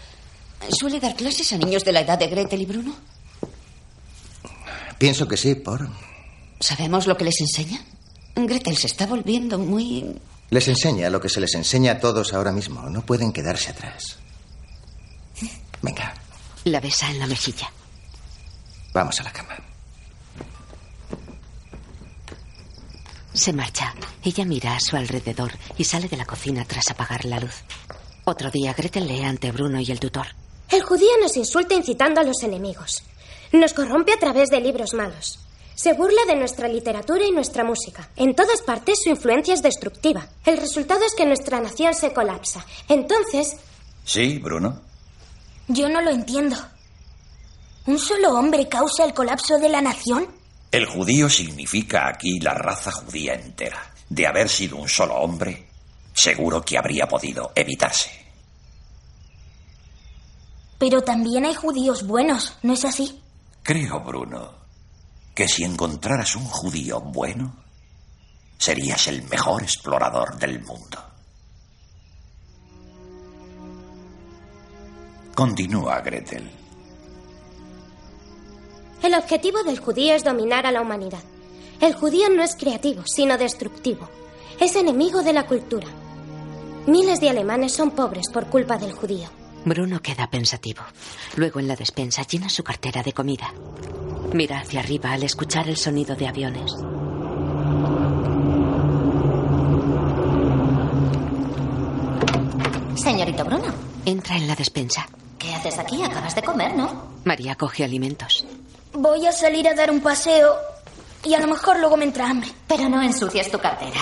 ¿suele dar clases a niños de la edad de Gretel y Bruno? Pienso que sí, por. ¿Sabemos lo que les enseña? Gretel se está volviendo muy... Les enseña lo que se les enseña a todos ahora mismo. No pueden quedarse atrás. Venga, La besa en la mejilla. vamos a la cama. Se marcha. Ella mira a su alrededor y sale de la cocina tras apagar la luz. Otro día, Gretel lee ante Bruno y el tutor. El judío nos insulta incitando a los enemigos. Nos corrompe a través de libros malos. Se burla de nuestra literatura y nuestra música. En todas partes su influencia es destructiva. El resultado es que nuestra nación se colapsa. Entonces, Sí, Bruno. Yo no lo entiendo. ¿Un solo hombre causa el colapso de la nación? El judío significa aquí la raza judía entera. De haber sido un solo hombre, seguro que habría podido evitarse. Pero también hay judíos buenos, ¿no es así? Creo, Bruno, que si encontraras un judío bueno, serías el mejor explorador del mundo. Continúa, Gretel. el objetivo del judío es dominar a la humanidad. El judío no es creativo, sino destructivo. Es enemigo de la cultura. Miles de alemanes son pobres por culpa del judío. Bruno queda pensativo. Luego en la despensa llena su cartera de comida. Mira hacia arriba al escuchar el sonido de aviones. Señorito Bruno, Entra en la despensa. ¿qué haces aquí? Acabas de comer, ¿no? María coge alimentos. Voy a salir a dar un paseo y a lo mejor luego me entra hambre. Pero no ensucies tu cartera.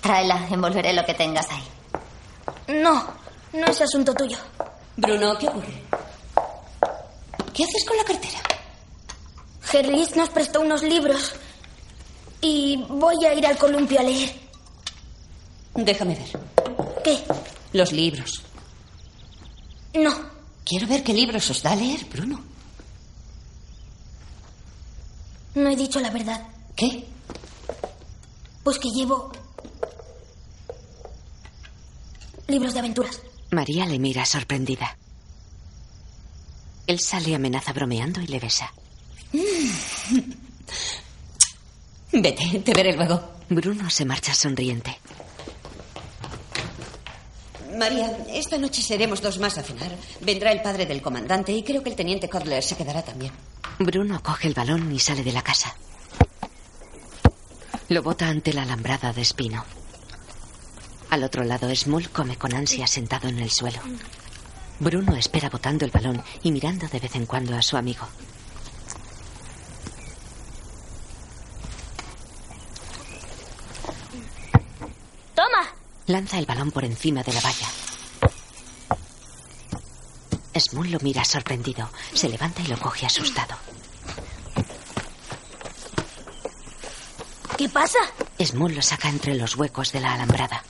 Tráela, envolveré lo que tengas ahí. No, no es asunto tuyo. Bruno, ¿qué ocurre? ¿Qué haces con la cartera? Gerlis nos prestó unos libros y voy a ir al columpio a leer. Déjame ver. ¿Qué? Los libros. No. Quiero ver qué libros os da a leer, Bruno. No he dicho la verdad. ¿Qué? Pues que llevo libros de aventuras. María le mira sorprendida. Elsa le amenaza bromeando y le besa. Vete, te veré luego. Bruno se marcha sonriente. María, esta noche seremos dos más a cenar. Vendrá el padre del comandante y creo que el teniente Codler se quedará también. Bruno coge el balón y sale de la casa. Lo bota ante la alambrada de espino. Al otro lado, Small come con ansia sentado en el suelo. Bruno espera botando el balón y mirando de vez en cuando a su amigo. ¡Toma! Lanza el balón por encima de la valla. Small lo mira sorprendido. Se levanta y lo coge asustado. ¿Qué pasa? Small lo saca entre los huecos de la alambrada.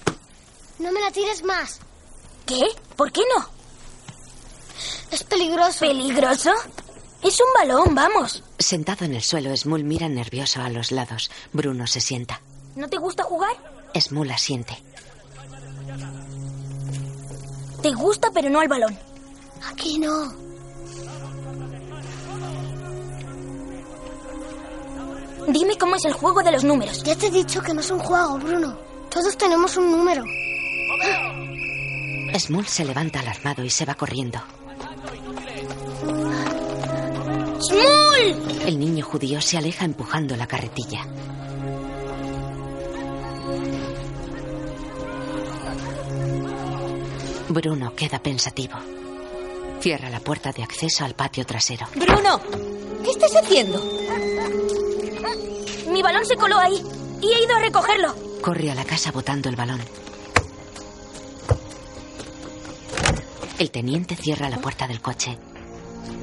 No me la tires más. ¿Qué? ¿Por qué no? Es peligroso. ¿Peligroso? Es un balón, vamos. Sentado en el suelo, Small mira nervioso a los lados. Bruno se sienta. ¿No te gusta jugar? Small asiente. Te gusta, pero no al balón. Aquí no. Dime cómo es el juego de los números. Ya te he dicho que no es un juego, Bruno. Todos tenemos un número. Small se levanta alarmado y se va corriendo. ¡Small! El niño judío se aleja empujando la carretilla. Bruno queda pensativo. Cierra la puerta de acceso al patio trasero. Bruno, ¿qué estás haciendo? Mi balón se coló ahí y he ido a recogerlo. Corre a la casa botando el balón. El teniente cierra la puerta del coche.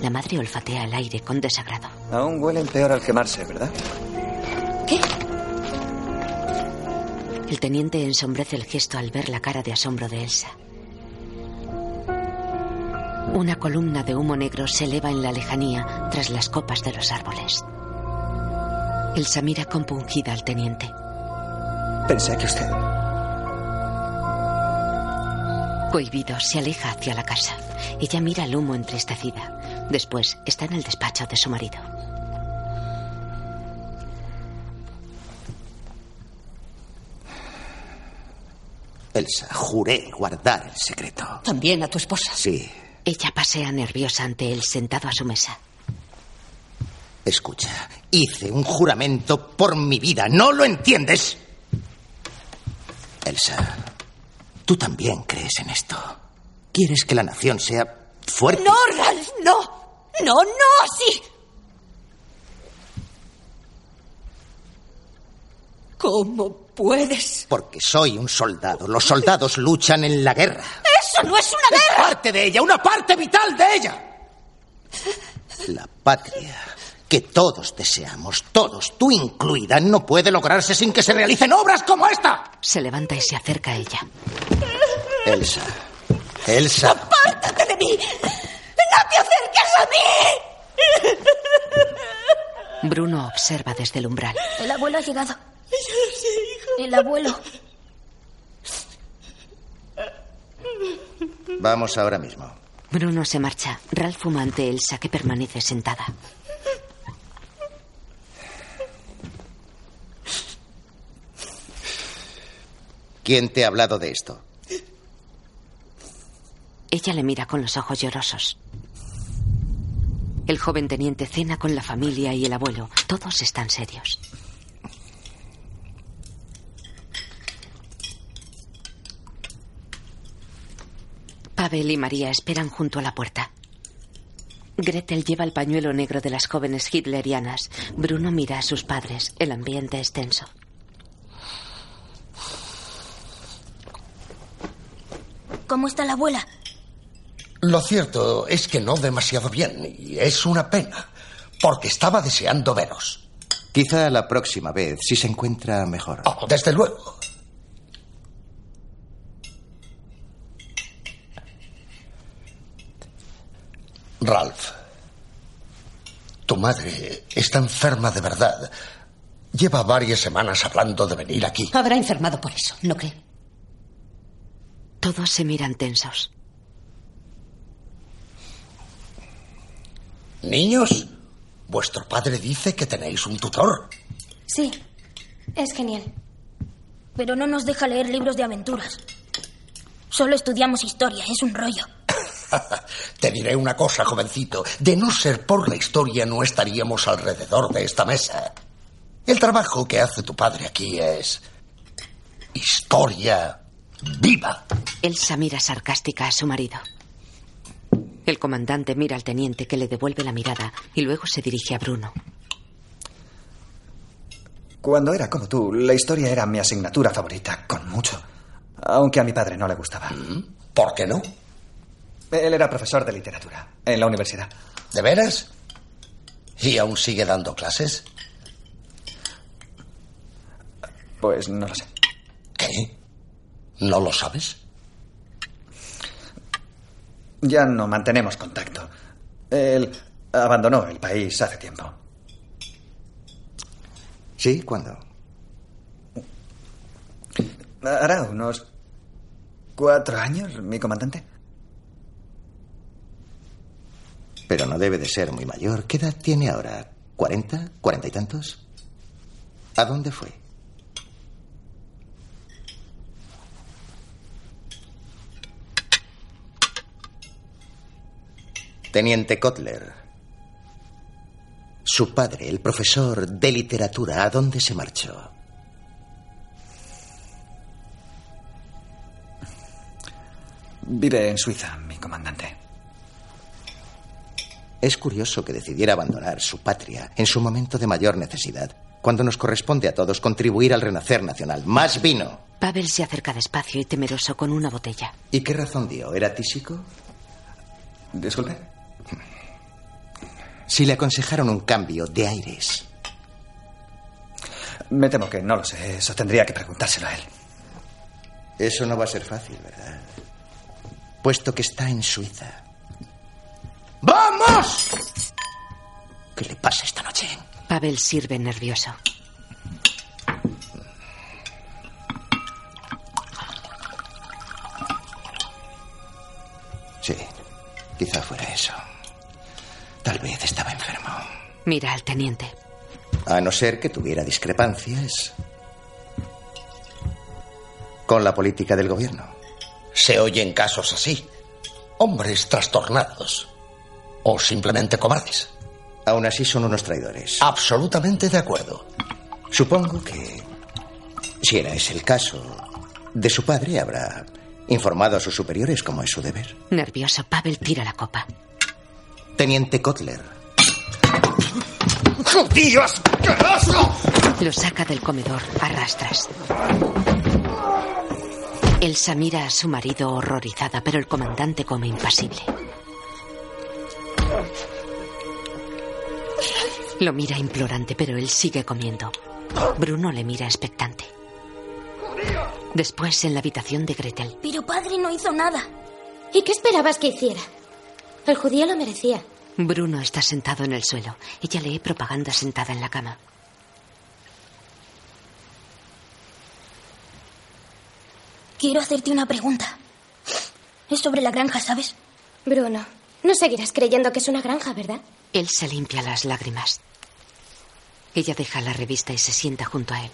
La madre olfatea el aire con desagrado. Aún huelen peor al quemarse, ¿verdad? ¿Qué? El teniente ensombrece el gesto al ver la cara de asombro de Elsa. Una columna de humo negro se eleva en la lejanía tras las copas de los árboles. Elsa mira compungida al teniente. Pensé que usted. Cohibido, se aleja hacia la casa. Ella mira el humo entristecida. Después está en el despacho de su marido. Elsa, juré guardar el secreto. También a tu esposa. Sí. Ella pasea nerviosa ante él sentado a su mesa. Escucha, hice un juramento por mi vida. ¿No lo entiendes? Elsa, tú también crees en esto. ¿Quieres que la nación sea fuerte? No, Ralph, no. No, no, sí. ¿Cómo puedes? Porque soy un soldado. Los soldados luchan en la guerra. Eso no es una guerra. Parte de ella, una parte vital de ella. La patria que todos deseamos, todos, tú incluida, no puede lograrse sin que se realicen obras como esta. Se levanta y se acerca a ella. Elsa. Elsa. ¡Apártate de mí! ¡No te acerques a mí! Bruno observa desde el umbral. El abuelo ha llegado. El abuelo. Vamos ahora mismo. Bruno se marcha. Ralph fuma ante Elsa, que permanece sentada. ¿Quién te ha hablado de esto? Ella le mira con los ojos llorosos. El joven teniente cena con la familia y el abuelo. Todos están serios. Pavel y María esperan junto a la puerta. Gretel lleva el pañuelo negro de las jóvenes hitlerianas. Bruno mira a sus padres. El ambiente es tenso. ¿Cómo está la abuela? Lo cierto es que no demasiado bien, y es una pena, porque estaba deseando veros. Quizá la próxima vez, si se encuentra mejor. Oh, desde luego. Ralph, Tu madre está enferma de verdad. Lleva varias semanas hablando de venir aquí. Habrá enfermado por eso, ¿no cree? Todos se miran tensos. Niños, vuestro padre dice que tenéis un tutor. Sí, es genial. Pero no nos deja leer libros de aventuras. Solo estudiamos historia, es un rollo. Te diré una cosa, jovencito. De no ser por la historia, no estaríamos alrededor de esta mesa. El trabajo que hace tu padre aquí es. historia viva. Elsa mira sarcástica a su marido. El comandante mira al teniente que le devuelve la mirada y luego se dirige a Bruno. Cuando era como tú, la historia era mi asignatura favorita, con mucho. Aunque a mi padre no le gustaba. ¿Por qué no? Él era profesor de literatura en la universidad. ¿De veras? ¿Y aún sigue dando clases? Pues no lo sé. ¿Qué? ¿No lo sabes? Ya no mantenemos contacto. Él abandonó el país hace tiempo. ¿Sí? ¿Cuándo? Hará unos cuatro años, mi comandante. Pero no debe de ser muy mayor. ¿Qué edad tiene ahora? ¿Cuarenta? ¿Cuarenta y tantos? ¿A dónde fue? Teniente Kotler. Su padre, el profesor de literatura, ¿a dónde se marchó? Vive en Suiza, mi comandante. Es curioso que decidiera abandonar su patria en su momento de mayor necesidad, cuando nos corresponde a todos contribuir al renacer nacional. ¡Más vino! Pavel se acerca despacio y temeroso con una botella. ¿Y qué razón dio? ¿Era tísico? Disculpe. Si le aconsejaron un cambio de aires. Me temo que no lo sé. Eso tendría que preguntárselo a él. Eso no va a ser fácil, ¿verdad? Puesto que está en Suiza. ¡Vamos! ¿Qué le pasa esta noche? Pavel sirve nervioso. Sí, quizá fuera eso. Tal vez estaba enfermo. Mira al teniente. A no ser que tuviera discrepancias con la política del gobierno. Se oyen casos así. Hombres trastornados. O simplemente cobardes. Aún así son unos traidores. Absolutamente de acuerdo. Supongo que, si era ese el caso, de su padre habrá informado a sus superiores como es su deber. Nervioso, Pavel tira la copa. Teniente Kotler. ¡Judío asqueroso! Lo saca del comedor a rastras. Elsa mira a su marido horrorizada, pero el comandante come impasible. Lo mira implorante, pero él sigue comiendo. Bruno le mira expectante. Después, en la habitación de Gretel, Pero padre no hizo nada. ¿Y qué esperabas que hiciera? El judío lo merecía. Bruno está sentado en el suelo. Ella lee propaganda sentada en la cama. Quiero hacerte una pregunta. Es sobre la granja, ¿sabes? Bruno, no seguirás creyendo que es una granja, ¿verdad? Él se limpia las lágrimas. Ella deja la revista y se sienta junto a él.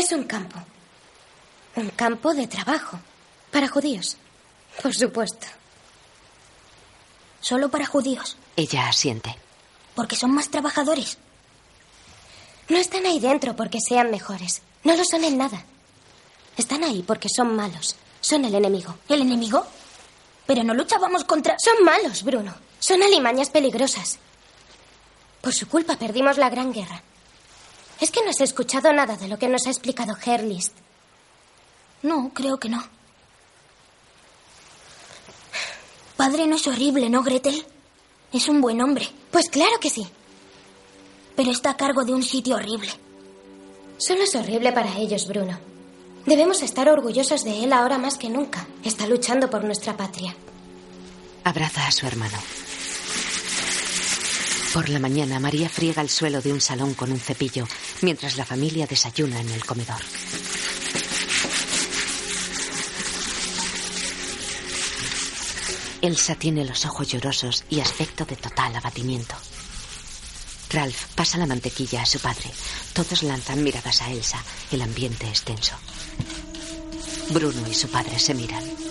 Es un campo. Un campo de trabajo. Para judíos. Por supuesto. Solo para judíos. Ella asiente. Porque son más trabajadores. No están ahí dentro porque sean mejores. No lo son en nada. Están ahí porque son malos. Son el enemigo. ¿El enemigo? Pero no luchábamos contra... Son malos, Bruno. Son alimañas peligrosas. Por su culpa perdimos la gran guerra. ¿Es que no has escuchado nada de lo que nos ha explicado Herlist? No, creo que no. Padre no es horrible, ¿no, Gretel? Es un buen hombre. Pues claro que sí. pero está a cargo de un sitio horrible. Solo es horrible para ellos, Bruno. Debemos estar orgullosos de él ahora más que nunca. Está luchando por nuestra patria. Abraza a su hermano. Por la mañana, María friega el suelo de un salón con un cepillo, mientras la familia desayuna en el comedor. Elsa tiene los ojos llorosos y aspecto de total abatimiento. Ralph pasa la mantequilla a su padre. Todos lanzan miradas a Elsa. El ambiente es tenso. Bruno y su padre se miran.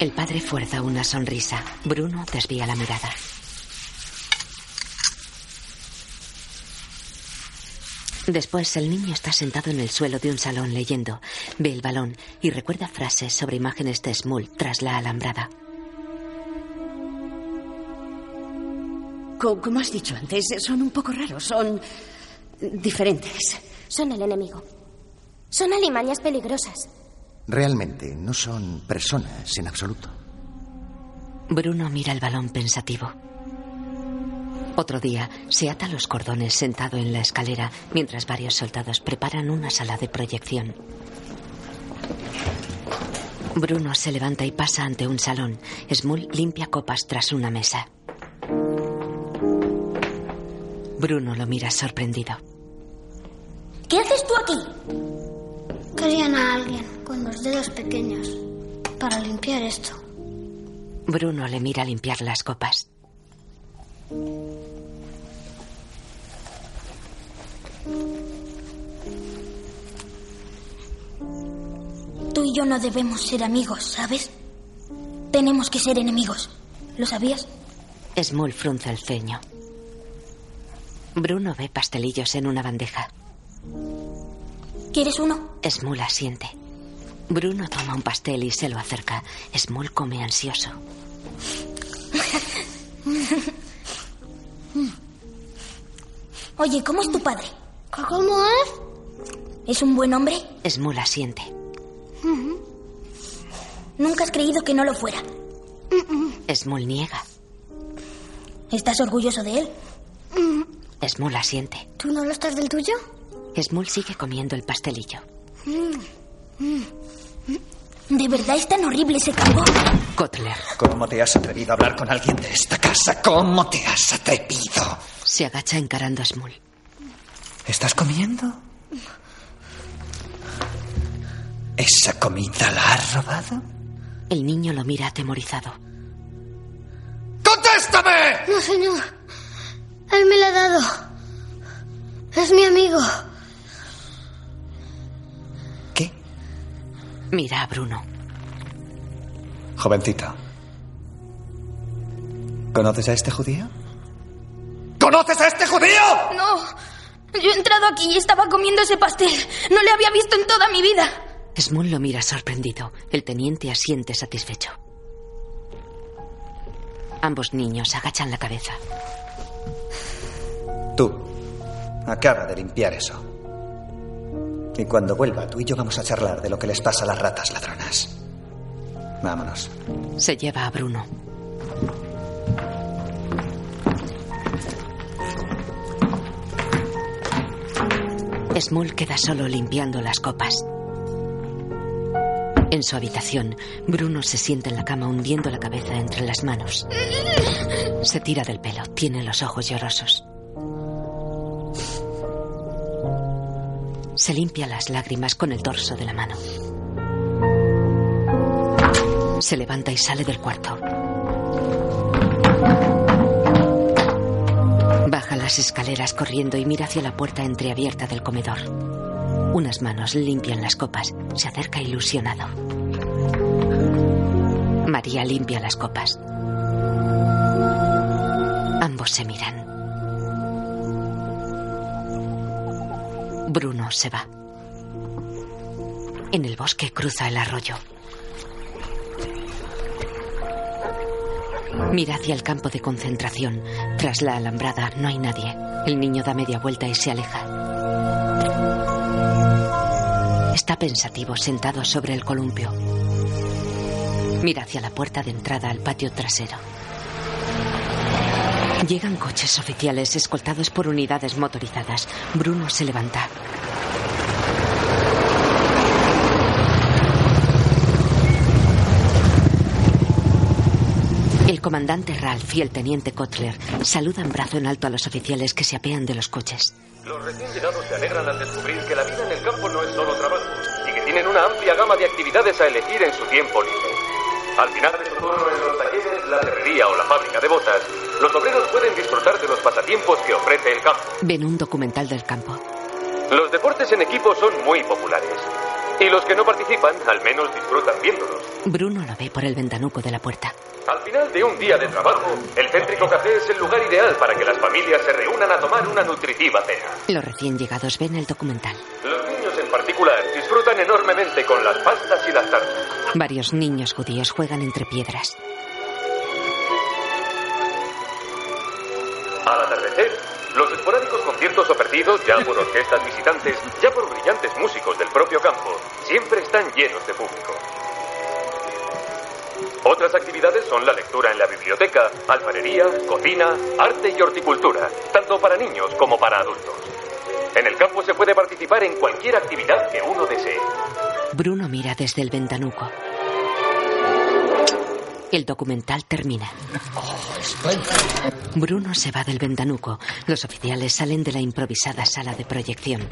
El padre fuerza una sonrisa. Bruno desvía la mirada. Después el niño está sentado en el suelo de un salón leyendo. Ve el balón y recuerda frases sobre imágenes de Smul tras la alambrada. Co- Como has dicho antes, son un poco raros, son diferentes. Son el enemigo. Son alimañas peligrosas. Realmente no son personas en absoluto. Bruno mira el balón pensativo. Otro día se ata los cordones sentado en la escalera mientras varios soldados preparan una sala de proyección. Bruno se levanta y pasa ante un salón. Smul limpia copas tras una mesa. Bruno lo mira sorprendido. ¿Qué haces tú aquí? Querían a alguien con los dedos pequeños para limpiar esto. Bruno le mira limpiar las copas. Tú y yo no debemos ser amigos, ¿sabes? Tenemos que ser enemigos. ¿Lo sabías? Smul frunce el ceño. Bruno ve pastelillos en una bandeja. ¿Quieres uno? Smul asiente. Bruno toma un pastel y se lo acerca. Smul come ansioso. Oye, ¿cómo es tu padre? ¿Cómo es? ¿Es un buen hombre? Smul asiente. Nunca has creído que no lo fuera. Smul niega. ¿Estás orgulloso de él? Smul asiente. ¿Tú no lo estás del tuyo? Smul sigue comiendo el pastelillo. ¿De verdad es tan horrible ese campo? Kotler ¿Cómo te has atrevido a hablar con alguien de esta casa? ¿Cómo te has atrevido? se agacha encarando a Smul. ¿Estás comiendo? ¿Esa comida la has robado? El niño lo mira atemorizado. ¡Contéstame! No, señor. Él me la ha dado. Es mi amigo. Mira a Bruno. Jovencito. ¿Conoces a este judío? ¿Conoces a este judío? No. Yo he entrado aquí y estaba comiendo ese pastel. No le había visto en toda mi vida. Smul lo mira sorprendido. El teniente asiente satisfecho. Ambos niños agachan la cabeza. Tú. Acaba de limpiar eso. Y cuando vuelva, tú y yo vamos a charlar de lo que les pasa a las ratas ladronas. Vámonos. Se lleva a Bruno. Smul queda solo limpiando las copas. En su habitación, Bruno se sienta en la cama hundiendo la cabeza entre las manos. Se tira del pelo, tiene los ojos llorosos. Se limpia las lágrimas con el dorso de la mano. Se levanta y sale del cuarto. Baja las escaleras corriendo y mira hacia la puerta entreabierta del comedor. Unas manos limpian las copas. Se acerca ilusionado. María limpia las copas. Ambos se miran. Bruno se va. En el bosque cruza el arroyo. Mira hacia el campo de concentración. Tras la alambrada no hay nadie. El niño da media vuelta y se aleja. Está pensativo sentado sobre el columpio. Mira hacia la puerta de entrada al patio trasero. Llegan coches oficiales escoltados por unidades motorizadas. Bruno se levanta. El comandante Ralph y el teniente Kotler saludan brazo en alto a los oficiales que se apean de los coches. Los recién llegados se alegran al descubrir que la vida en el campo no es solo trabajo y que tienen una amplia gama de actividades a elegir en su tiempo libre. Al final de su turno en los talleres, la herrería o la fábrica de botas, los obreros pueden disfrutar de los pasatiempos que ofrece el campo. Ven un documental del campo. Los deportes en equipo son muy populares. Y los que no participan, al menos disfrutan viéndolos. Bruno lo ve por el ventanuco de la puerta. Al final de un día de trabajo, el céntrico café es el lugar ideal para que las familias se reúnan a tomar una nutritiva cena. Los recién llegados ven el documental. Los niños en particular disfrutan enormemente con las pastas y las tartas. Varios niños judíos juegan entre piedras. Al atardecer, los esporádicos conciertos ofrecidos, ya por orquestas visitantes, ya por brillantes músicos del propio campo, siempre están llenos de público. Otras actividades son la lectura en la biblioteca, alfarería, cocina, arte y horticultura, tanto para niños como para adultos. En el campo se puede participar en cualquier actividad que uno desee. Bruno mira desde el ventanuco. El documental termina. Bruno se va del ventanuco. Los oficiales salen de la improvisada sala de proyección.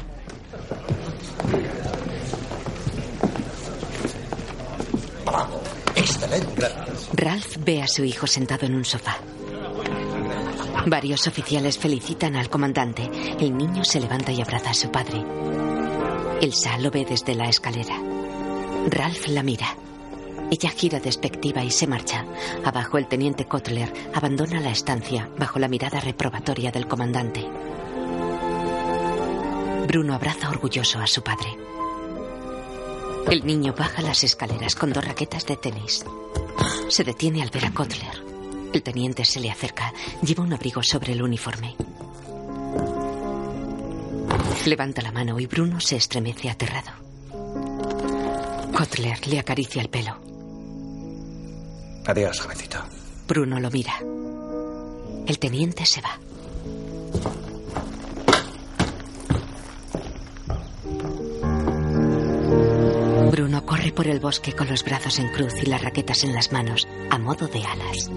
Excelente. Ralph ve a su hijo sentado en un sofá. Varios oficiales felicitan al comandante. El niño se levanta y abraza a su padre. Elsa lo ve desde la escalera. Ralph la mira. Ella gira despectiva y se marcha. Abajo el teniente Kotler abandona la estancia bajo la mirada reprobatoria del comandante. Bruno abraza orgulloso a su padre. El niño baja las escaleras con dos raquetas de tenis. Se detiene al ver a Kotler. El teniente se le acerca. Lleva un abrigo sobre el uniforme. Levanta la mano y Bruno se estremece aterrado. Kotler le acaricia el pelo. Adiós, jovencito. Bruno lo mira. El teniente se va. Bruno corre por el bosque con los brazos en cruz y las raquetas en las manos, a modo de alas.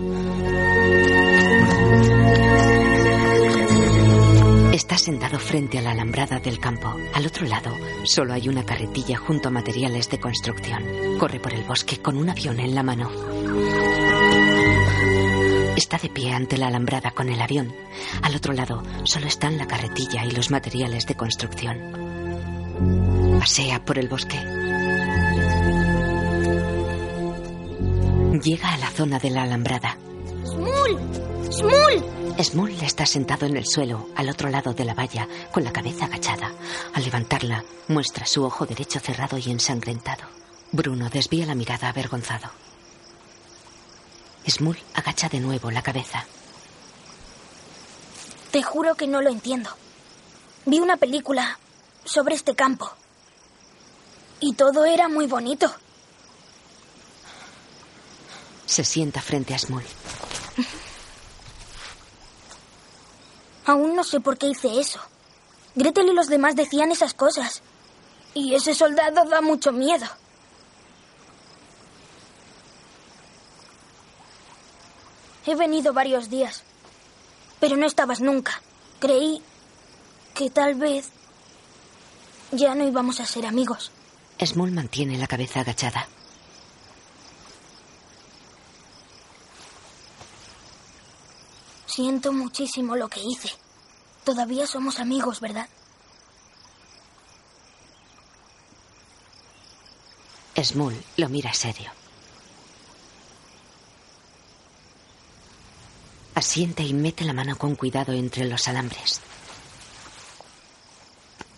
Sentado frente a la alambrada del campo. Al otro lado, solo hay una carretilla junto a materiales de construcción. Corre por el bosque con un avión en la mano. Está de pie ante la alambrada con el avión. Al otro lado, solo están la carretilla y los materiales de construcción. Pasea por el bosque. Llega a la zona de la alambrada. ¡Smul! ¡Smul! Smul está sentado en el suelo, al otro lado de la valla, con la cabeza agachada. Al levantarla, muestra su ojo derecho cerrado y ensangrentado. Bruno desvía la mirada avergonzado. Smul agacha de nuevo la cabeza. Te juro que no lo entiendo. Vi una película sobre este campo. Y todo era muy bonito. Se sienta frente a Smul. Aún no sé por qué hice eso. Gretel y los demás decían esas cosas. Y ese soldado da mucho miedo. He venido varios días, pero no estabas nunca. Creí que tal vez ya no íbamos a ser amigos. Smul mantiene la cabeza agachada. Siento muchísimo lo que hice. Todavía somos amigos, ¿verdad? Smul lo mira serio. Asiente y mete la mano con cuidado entre los alambres.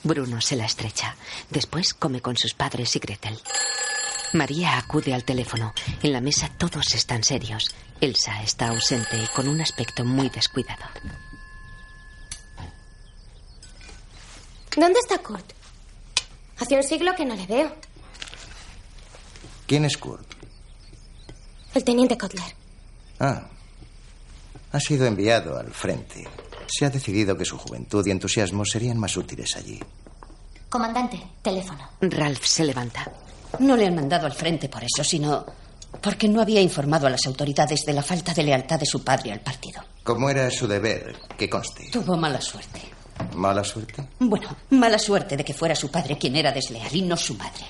Bruno se la estrecha. Después come con sus padres y Gretel. María acude al teléfono. En la mesa todos están serios. Elsa está ausente y con un aspecto muy descuidado. ¿Dónde está Kurt? Hace un siglo que no le veo. ¿Quién es Kurt? El teniente Kotler. Ah. Ha sido enviado al frente. Se ha decidido que su juventud y entusiasmo serían más útiles allí. Comandante, teléfono. Ralph se levanta. No le han mandado al frente por eso, sino porque no había informado a las autoridades de la falta de lealtad de su padre al partido. Como era su deber, que conste. Tuvo mala suerte. ¿Mala suerte? Bueno, mala suerte de que fuera su padre quien era desleal y no su madre.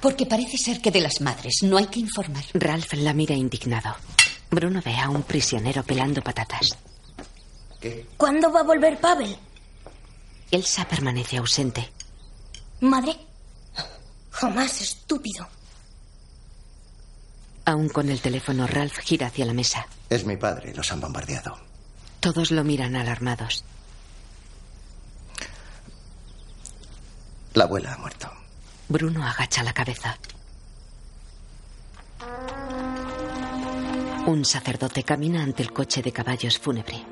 Porque parece ser que de las madres no hay que informar. Ralph la mira indignado. Bruno ve a un prisionero pelando patatas. ¿Qué? ¿Cuándo va a volver Pavel? Elsa permanece ausente. Madre. Jamás, estúpido. Aún con el teléfono, Ralph gira hacia la mesa. Es mi padre, los han bombardeado. Todos lo miran alarmados. La abuela ha muerto. Bruno agacha la cabeza. Un sacerdote camina ante el coche de caballos fúnebre.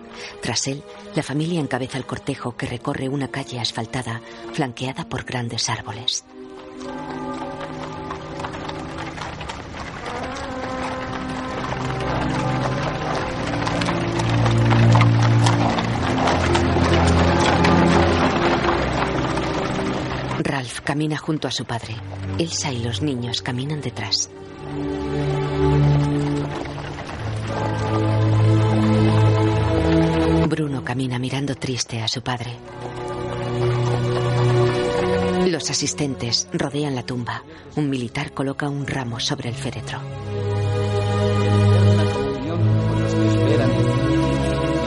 Tras él, la familia encabeza el cortejo que recorre una calle asfaltada flanqueada por grandes árboles. Ralph camina junto a su padre. Elsa y los niños caminan detrás. Bruno camina mirando triste a su padre. Los asistentes rodean la tumba. Un militar coloca un ramo sobre el féretro.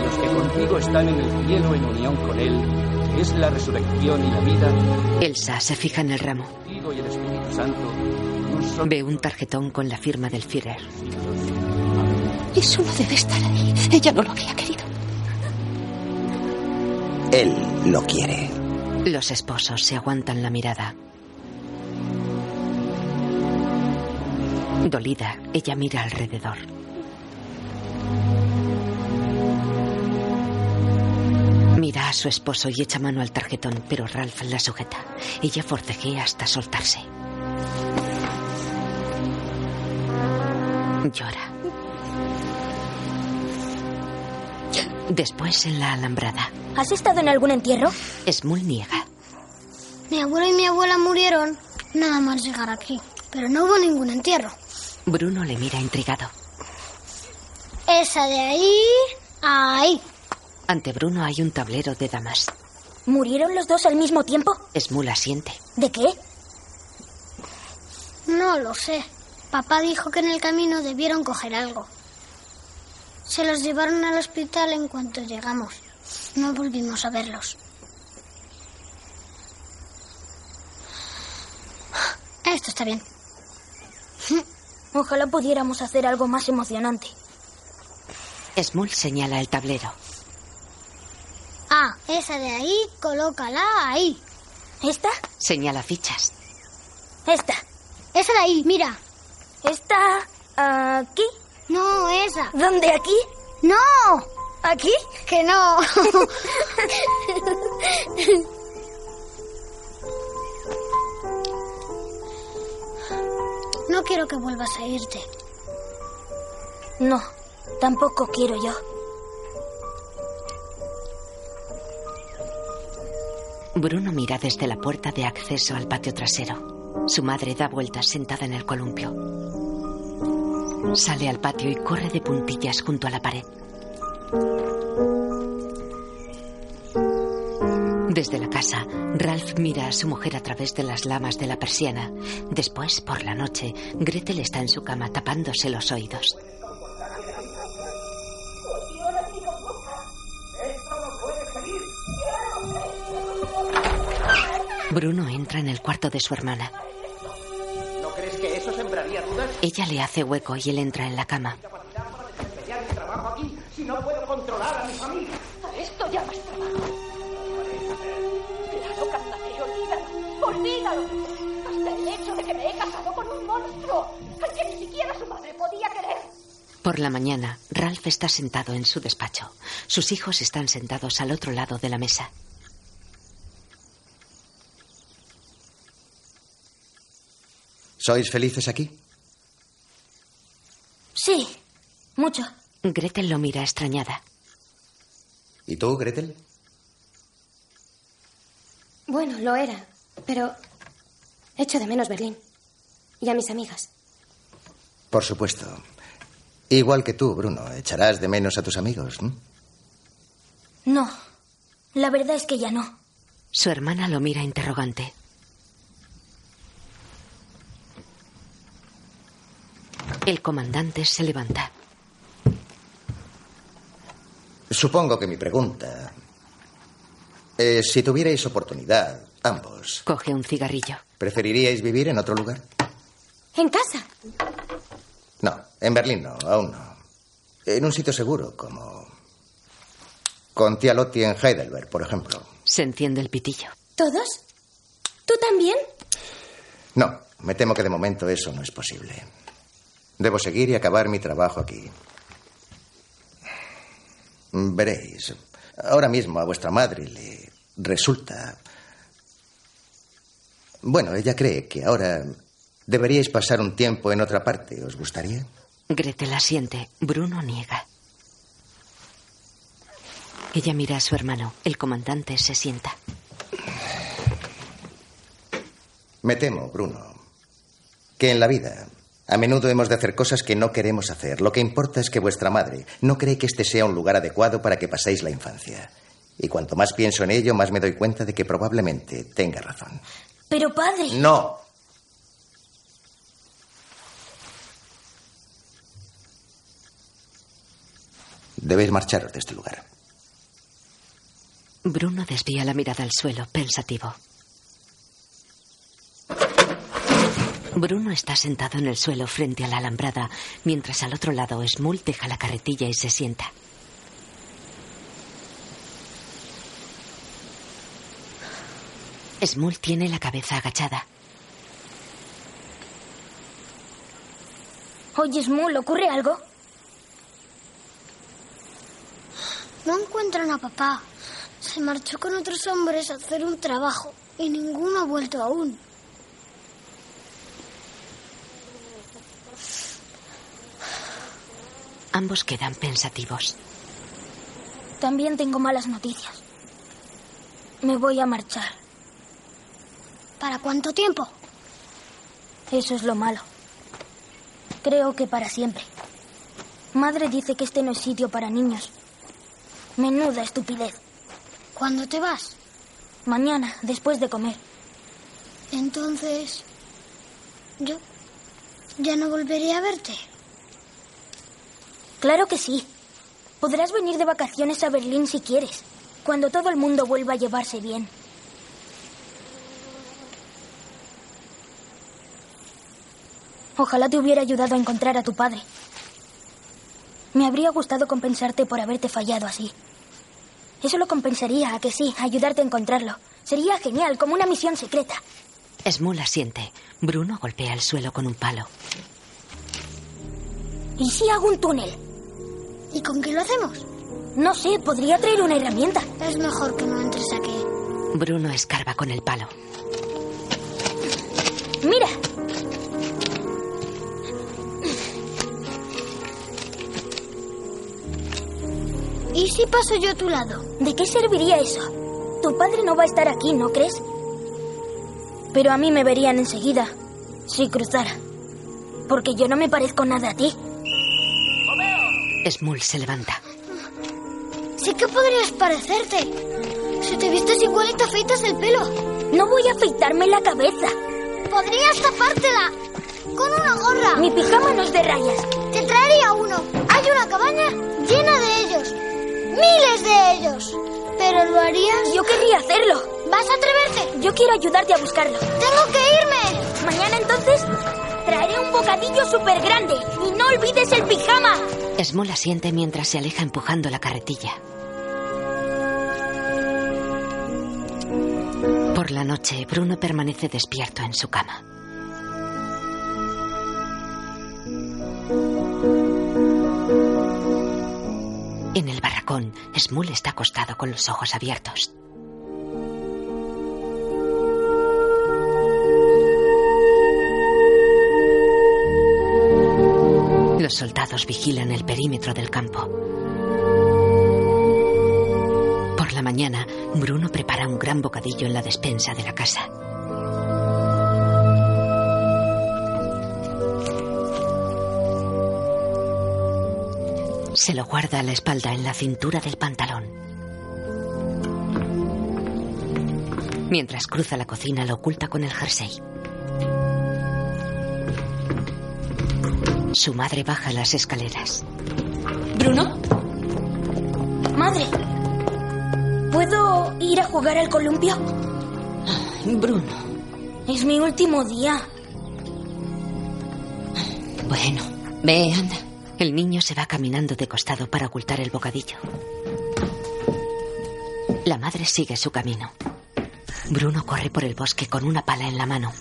los que contigo están en el cielo en unión con Él, es la resurrección y la vida, Elsa se fija en el ramo. contigo y el Espíritu Santo, un solo Ve un tarjetón con la firma del Führer. Eso no debe estar ahí. Ella no lo habría querido. Él lo quiere. Los esposos se aguantan la mirada. Dolida, ella mira alrededor. Su esposo y echa mano al tarjetón, pero Ralph la sujeta. Ella forcejea hasta soltarse. Llora. Después en la alambrada. ¿Has estado en algún entierro? Smul niega. Mi abuelo y mi abuela murieron nada más llegar aquí, pero no hubo ningún entierro. Bruno le mira intrigado. Esa de ahí, ahí. Ante Bruno hay un tablero de damas. ¿Murieron los dos al mismo tiempo? Smul asiente. ¿De qué? No lo sé. Papá dijo que en el camino debieron coger algo. Se los llevaron al hospital en cuanto llegamos. No volvimos a verlos. Esto está bien. Ojalá pudiéramos hacer algo más emocionante. Smul señala el tablero. Ah, esa de ahí, colócala ahí. ¿Esta? Señala fichas. Esta. Esa de ahí, mira. ¿Esta aquí? No, esa. ¿Dónde aquí? No. ¿Aquí? Que no. No quiero que vuelvas a irte. No, tampoco quiero yo. Bruno mira desde la puerta de acceso al patio trasero. Su madre da vueltas sentada en el columpio. Sale al patio y corre de puntillas junto a la pared. Desde la casa, Ralph mira a su mujer a través de las lamas de la persiana. Después, por la noche, Gretel está en su cama tapándose los oídos. Bruno entra en el cuarto de su hermana. ¿No crees que eso sembraría dudas? Ella le hace hueco y él entra en la cama. Si no puedo controlar a mi familia. A esto llamas trabajo. Claro, Carnate, olvídalo. Olvídalo. Hasta el hecho de que me he casado con un monstruo. Al que ni siquiera su madre podía querer. Por la mañana, Ralph está sentado en su despacho. Sus hijos están sentados al otro lado de la mesa. ¿Sois felices aquí? Sí, mucho. Gretel lo mira extrañada. ¿Y tú, Gretel? Bueno, lo era, pero echo de menos Berlín y a mis amigas. Por supuesto. Igual que tú, Bruno, echarás de menos a tus amigos. ¿no? No, la verdad es que ya no. Su hermana lo mira interrogante. El comandante se levanta. Supongo que mi pregunta es si tuvierais oportunidad, ambos, Coge un cigarrillo. ¿preferiríais vivir en otro lugar? En casa. No, en Berlín no, aún no. En un sitio seguro, como con tía Lottie en Heidelberg, por ejemplo. Se enciende el pitillo. ¿Todos? ¿Tú también? No, me temo que de momento eso no es posible. Debo seguir y acabar mi trabajo aquí. Veréis, ahora mismo a vuestra madre le resulta... Bueno, ella cree que ahora deberíais pasar un tiempo en otra parte. ¿Os gustaría? Gretel asiente. Bruno niega. Ella mira a su hermano. El comandante se sienta. Me temo, Bruno, que en la vida a menudo hemos de hacer cosas que no queremos hacer. Lo que importa es que vuestra madre no cree que este sea un lugar adecuado para que paséis la infancia. Y cuanto más pienso en ello, más me doy cuenta de que probablemente tenga razón. Pero padre. No. Debéis marcharos de este lugar. Bruno desvía la mirada al suelo, pensativo. Bruno está sentado en el suelo frente a la alambrada, mientras al otro lado Smul deja la carretilla y se sienta. Smul tiene la cabeza agachada. Oye, Smul, ¿ocurre algo? No encuentran a papá. Se marchó con otros hombres a hacer un trabajo y ninguno ha vuelto aún. Ambos quedan pensativos. También tengo malas noticias. Me voy a marchar. ¿Para cuánto tiempo? Eso es lo malo. Creo que para siempre. Madre dice que este no es sitio para niños. Menuda estupidez. ¿Cuándo te vas? Mañana, después de comer. Entonces... Yo... Ya no volveré a verte. Claro que sí. Podrás venir de vacaciones a Berlín si quieres, cuando todo el mundo vuelva a llevarse bien. Ojalá te hubiera ayudado a encontrar a tu padre. Me habría gustado compensarte por haberte fallado así. Eso lo compensaría, a que sí, ayudarte a encontrarlo. Sería genial, como una misión secreta. Smul asiente. Bruno golpea el suelo con un palo. ¿Y si hago un túnel? ¿Y con qué lo hacemos? No sé, podría traer una herramienta. Es mejor que no entres aquí. Bruno escarba con el palo. Mira. ¿Y si paso yo a tu lado? ¿De qué serviría eso? Tu padre no va a estar aquí, ¿no crees? Pero a mí me verían enseguida si cruzara. Porque yo no me parezco nada a ti. Smul se levanta. Sí que podrías parecerte. Si te vistes igual y te afeitas el pelo. No voy a afeitarme la cabeza. Podrías tapártela con una gorra. Mi pijama no es de rayas. Te traería uno. Hay una cabaña llena de ellos. Miles de ellos. ¿Pero lo harías? Yo querría hacerlo. ¿Vas a atreverte? Yo quiero ayudarte a buscarlo. Tengo que irme. Mañana entonces traeré un bocadillo súper grande. Y no olvides el pijama. Smul asiente mientras se aleja empujando la carretilla. Por la noche, Bruno permanece despierto en su cama. En el barracón, Smul está acostado con los ojos abiertos. Los soldados vigilan el perímetro del campo. mañana, Bruno prepara un gran bocadillo en la despensa de la casa. Se lo guarda a la espalda en la cintura del pantalón. Mientras cruza la cocina, lo oculta con el jersey. Su madre baja las escaleras. ¿Bruno? Madre, ¿puedo ir a jugar al columpio? Bruno. Es mi último día. Bueno, ve, anda. El niño se va caminando de costado para ocultar el bocadillo. La madre sigue su camino. Bruno corre por el bosque con una pala en la mano.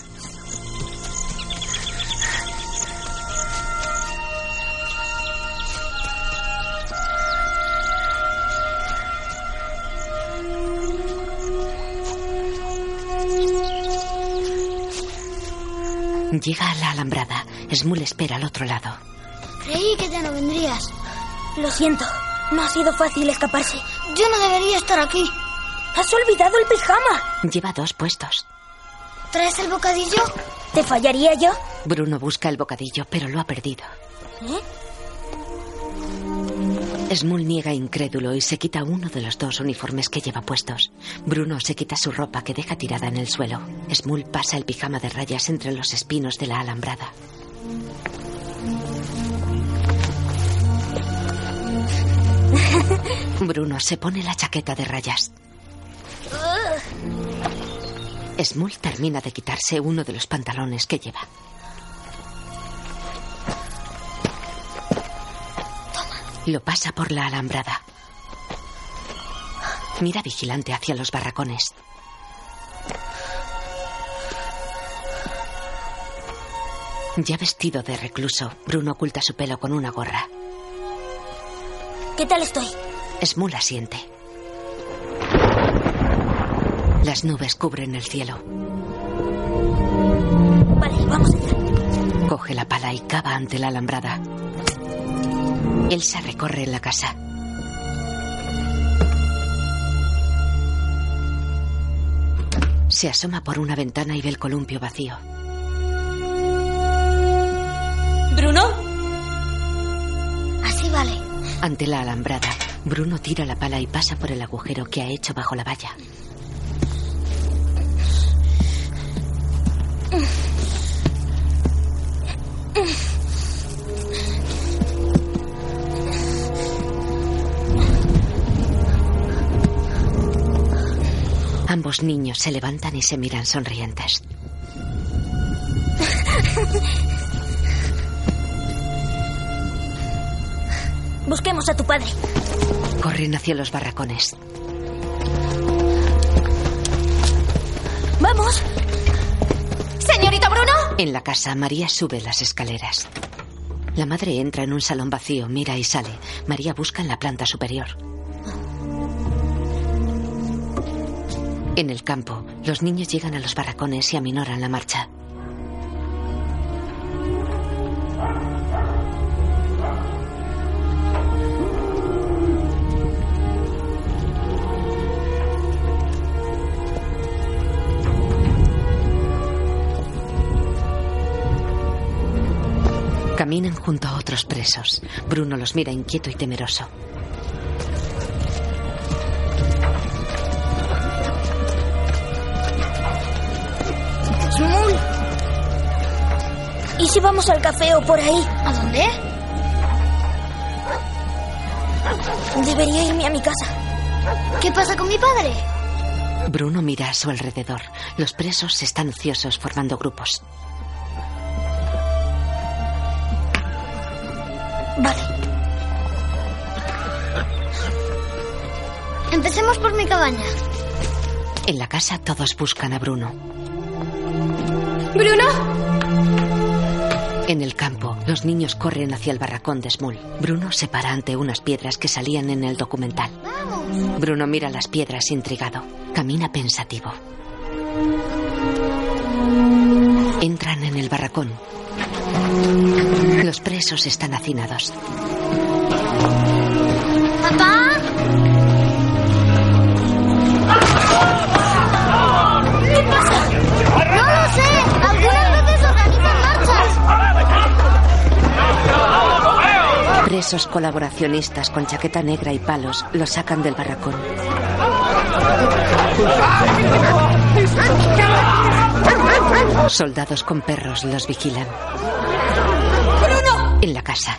Llega a la alambrada. Smul espera al otro lado. Creí que ya no vendrías. Lo siento, no ha sido fácil escaparse. Yo no debería estar aquí. ¡Has olvidado el pijama! Lleva dos puestos. ¿Traes el bocadillo? ¿Te fallaría yo? Bruno busca el bocadillo, pero lo ha perdido. ¿Eh? Smul niega incrédulo y se quita uno de los dos uniformes que lleva puestos. Bruno se quita su ropa que deja tirada en el suelo. Smul pasa el pijama de rayas entre los espinos de la alambrada. Bruno se pone la chaqueta de rayas. Smul termina de quitarse uno de los pantalones que lleva. Lo pasa por la alambrada. Mira vigilante hacia los barracones. Ya vestido de recluso, Bruno oculta su pelo con una gorra. ¿Qué tal estoy? Smul asiente. Las nubes cubren el cielo. Vale, vamos allá. Coge la pala y cava ante la alambrada. Elsa recorre la casa. Se asoma por una ventana y ve el columpio vacío. ¿Bruno? Así vale. Ante la alambrada, Bruno tira la pala y pasa por el agujero que ha hecho bajo la valla. Ambos niños se levantan y se miran sonrientes. Busquemos a tu padre. Corren hacia los barracones. ¡Vamos! ¡Señorita Bruno! En la casa, María sube las escaleras. La madre entra en un salón vacío, mira y sale. María busca en la planta superior. En el campo, los niños llegan a los barracones y aminoran la marcha. Caminan junto a otros presos. Bruno los mira inquieto y temeroso. Si vamos al café o por ahí? ¿A dónde? Debería irme a mi casa. ¿Qué pasa con mi padre? Bruno mira a su alrededor. Los presos están ociosos formando grupos. Vale. Empecemos por mi cabaña. En la casa todos buscan a Bruno. ¡Bruno! En el campo, los niños corren hacia el barracón de Smul. Bruno se para ante unas piedras que salían en el documental. Bruno mira las piedras intrigado. Camina pensativo. Entran en el barracón. Los presos están hacinados. ¡Papá! Presos colaboracionistas con chaqueta negra y palos los sacan del barracón. Soldados con perros los vigilan. ¡Bruno! En la casa.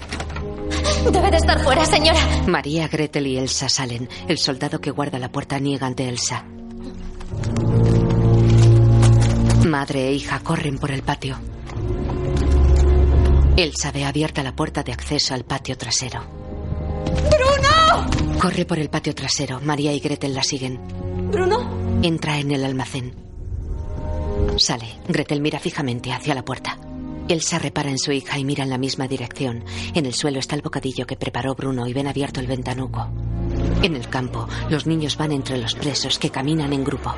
Debe de estar fuera, señora. María, Gretel y Elsa salen. El soldado que guarda la puerta niega ante Elsa. Madre e hija corren por el patio. Elsa ve abierta la puerta de acceso al patio trasero. ¡Bruno! Corre por el patio trasero. María y Gretel la siguen. ¿Bruno? Entra en el almacén. Sale. Gretel mira fijamente hacia la puerta. Elsa repara en su hija y mira en la misma dirección. En el suelo está el bocadillo que preparó Bruno y ven abierto el ventanuco. En el campo, los niños van entre los presos que caminan en grupo.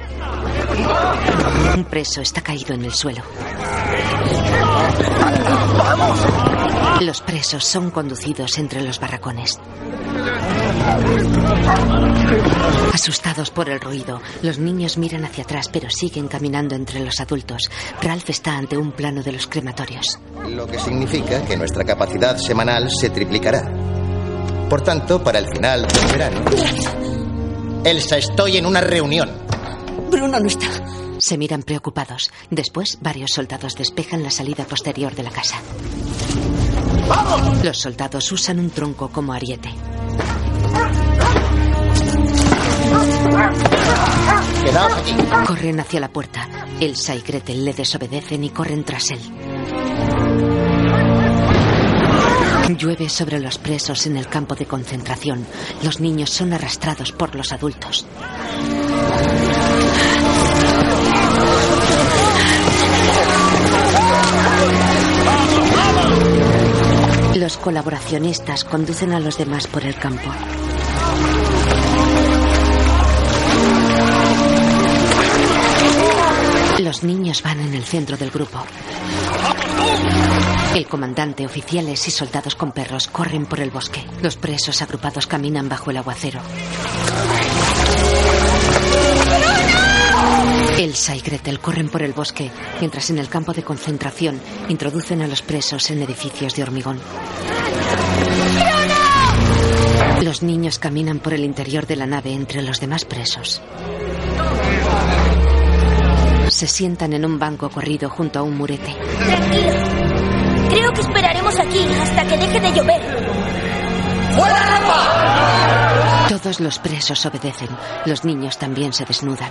Un preso está caído en el suelo. Los presos son conducidos entre los barracones. Asustados por el ruido, los niños miran hacia atrás pero siguen caminando entre los adultos. Ralph está ante un plano de los crematorios. Lo que significa que nuestra capacidad semanal se triplicará. Por tanto, para el final del verano... Elsa, estoy en una reunión. Bruno no está. Se miran preocupados. Después, varios soldados despejan la salida posterior de la casa. Los soldados usan un tronco como ariete. Quedaos aquí. Corren hacia la puerta. Elsa y Gretel le desobedecen y corren tras él. Llueve sobre los presos en el campo de concentración. Los niños son arrastrados por los adultos. Los colaboracionistas conducen a los demás por el campo. Los niños van en el centro del grupo. El comandante, oficiales y soldados con perros corren por el bosque. Los presos agrupados caminan bajo el aguacero. Elsa y Gretel corren por el bosque, mientras en el campo de concentración introducen a los presos en edificios de hormigón. Los niños caminan por el interior de la nave entre los demás presos. Se sientan en un banco corrido junto a un murete. Creo que esperaremos aquí hasta que deje de llover. ¡Fuera ropa! Todos los presos obedecen. Los niños también se desnudan.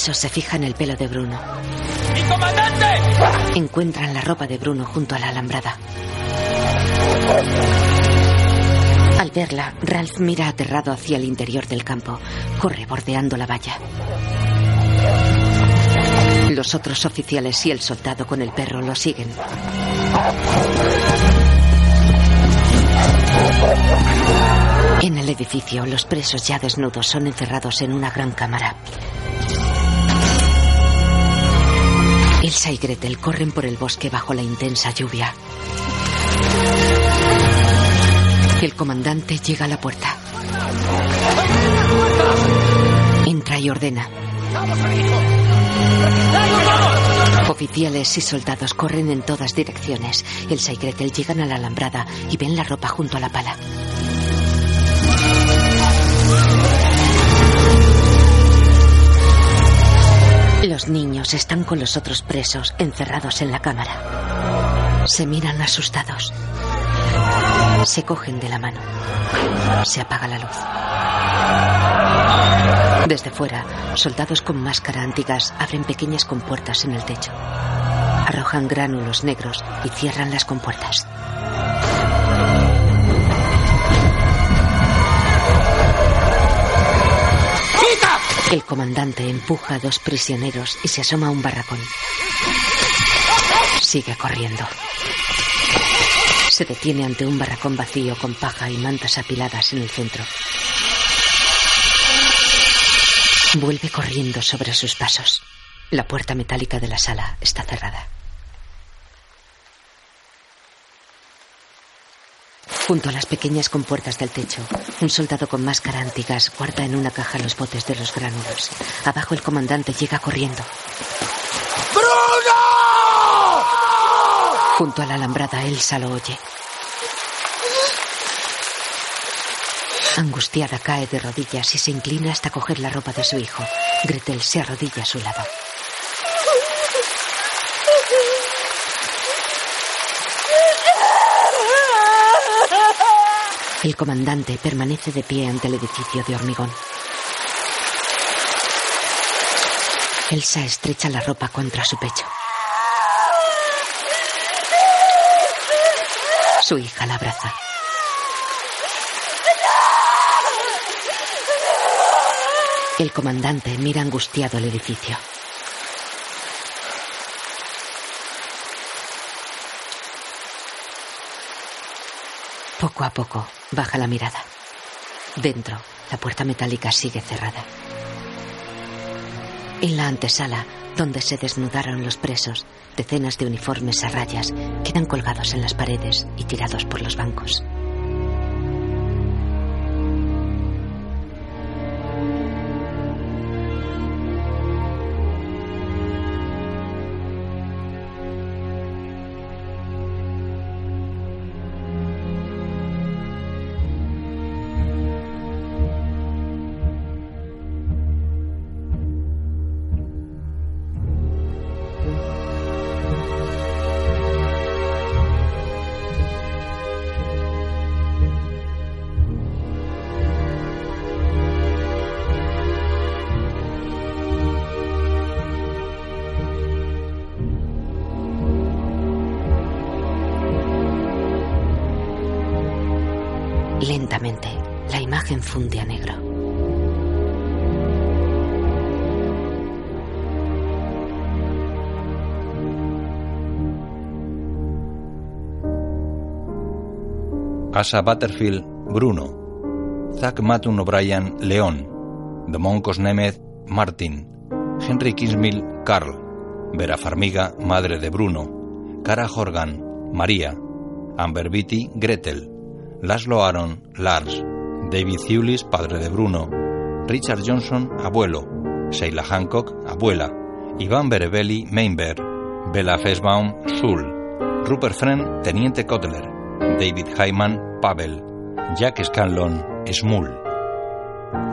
Un preso se fija en el pelo de Bruno. ¡Mi comandante! Encuentran la ropa de Bruno junto a la alambrada. Al verla, Ralph mira aterrado hacia el interior del campo. Corre bordeando la valla. Los otros oficiales y el soldado con el perro lo siguen. En el edificio, los presos ya desnudos son encerrados en una gran cámara. Elsa y Gretel corren por el bosque bajo la intensa lluvia. El comandante llega a la puerta. Entra y ordena. Oficiales y soldados corren en todas direcciones. Elsa y Gretel llegan a la alambrada y ven la ropa junto a la pala. Los niños están con los otros presos encerrados en la cámara. Se miran asustados. Se cogen de la mano. Se apaga la luz. Desde fuera, soldados con máscara antigas abren pequeñas compuertas en el techo. Arrojan gránulos negros y cierran las compuertas. El comandante empuja a dos prisioneros y se asoma a un barracón. Sigue corriendo. Se detiene ante un barracón vacío con paja y mantas apiladas en el centro. Vuelve corriendo sobre sus pasos. La puerta metálica de la sala está cerrada. Junto a las pequeñas compuertas del techo, un soldado con máscara antigas guarda en una caja los botes de los gránulos. Abajo el comandante llega corriendo. ¡Bruno! Junto a la alambrada, Elsa lo oye. Angustiada cae de rodillas y se inclina hasta coger la ropa de su hijo. Gretel se arrodilla a su lado. El comandante permanece de pie ante el edificio de hormigón. Elsa estrecha la ropa contra su pecho. Su hija la abraza. El comandante mira angustiado el edificio. Poco a poco baja la mirada. Dentro, la puerta metálica sigue cerrada. En la antesala, donde se desnudaron los presos, decenas de uniformes a rayas quedan colgados en las paredes y tirados por los bancos. Asa Butterfield, Bruno. Zack Matun O'Brien, León. Moncos Nemeth, Martin. Henry Kingsmill, Carl. Vera Farmiga, madre de Bruno. Cara Horgan, María. Amber Beatty, Gretel. Laszlo Aaron, Lars. David Thewlis, padre de Bruno. Richard Johnson, abuelo. Sheila Hancock, abuela. Iván Berebelli, Meinber. Bella Fesbaum, Sul. Rupert Friend, teniente Kotler. David Hyman, Pavel. Jack Scanlon, Smul.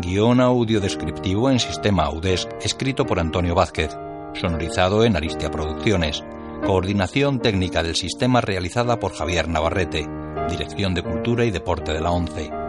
Guión audio descriptivo en sistema Audesc, escrito por Antonio Vázquez. Sonorizado en Aristia Producciones. Coordinación técnica del sistema realizada por Javier Navarrete. Dirección de Cultura y Deporte de la ONCE.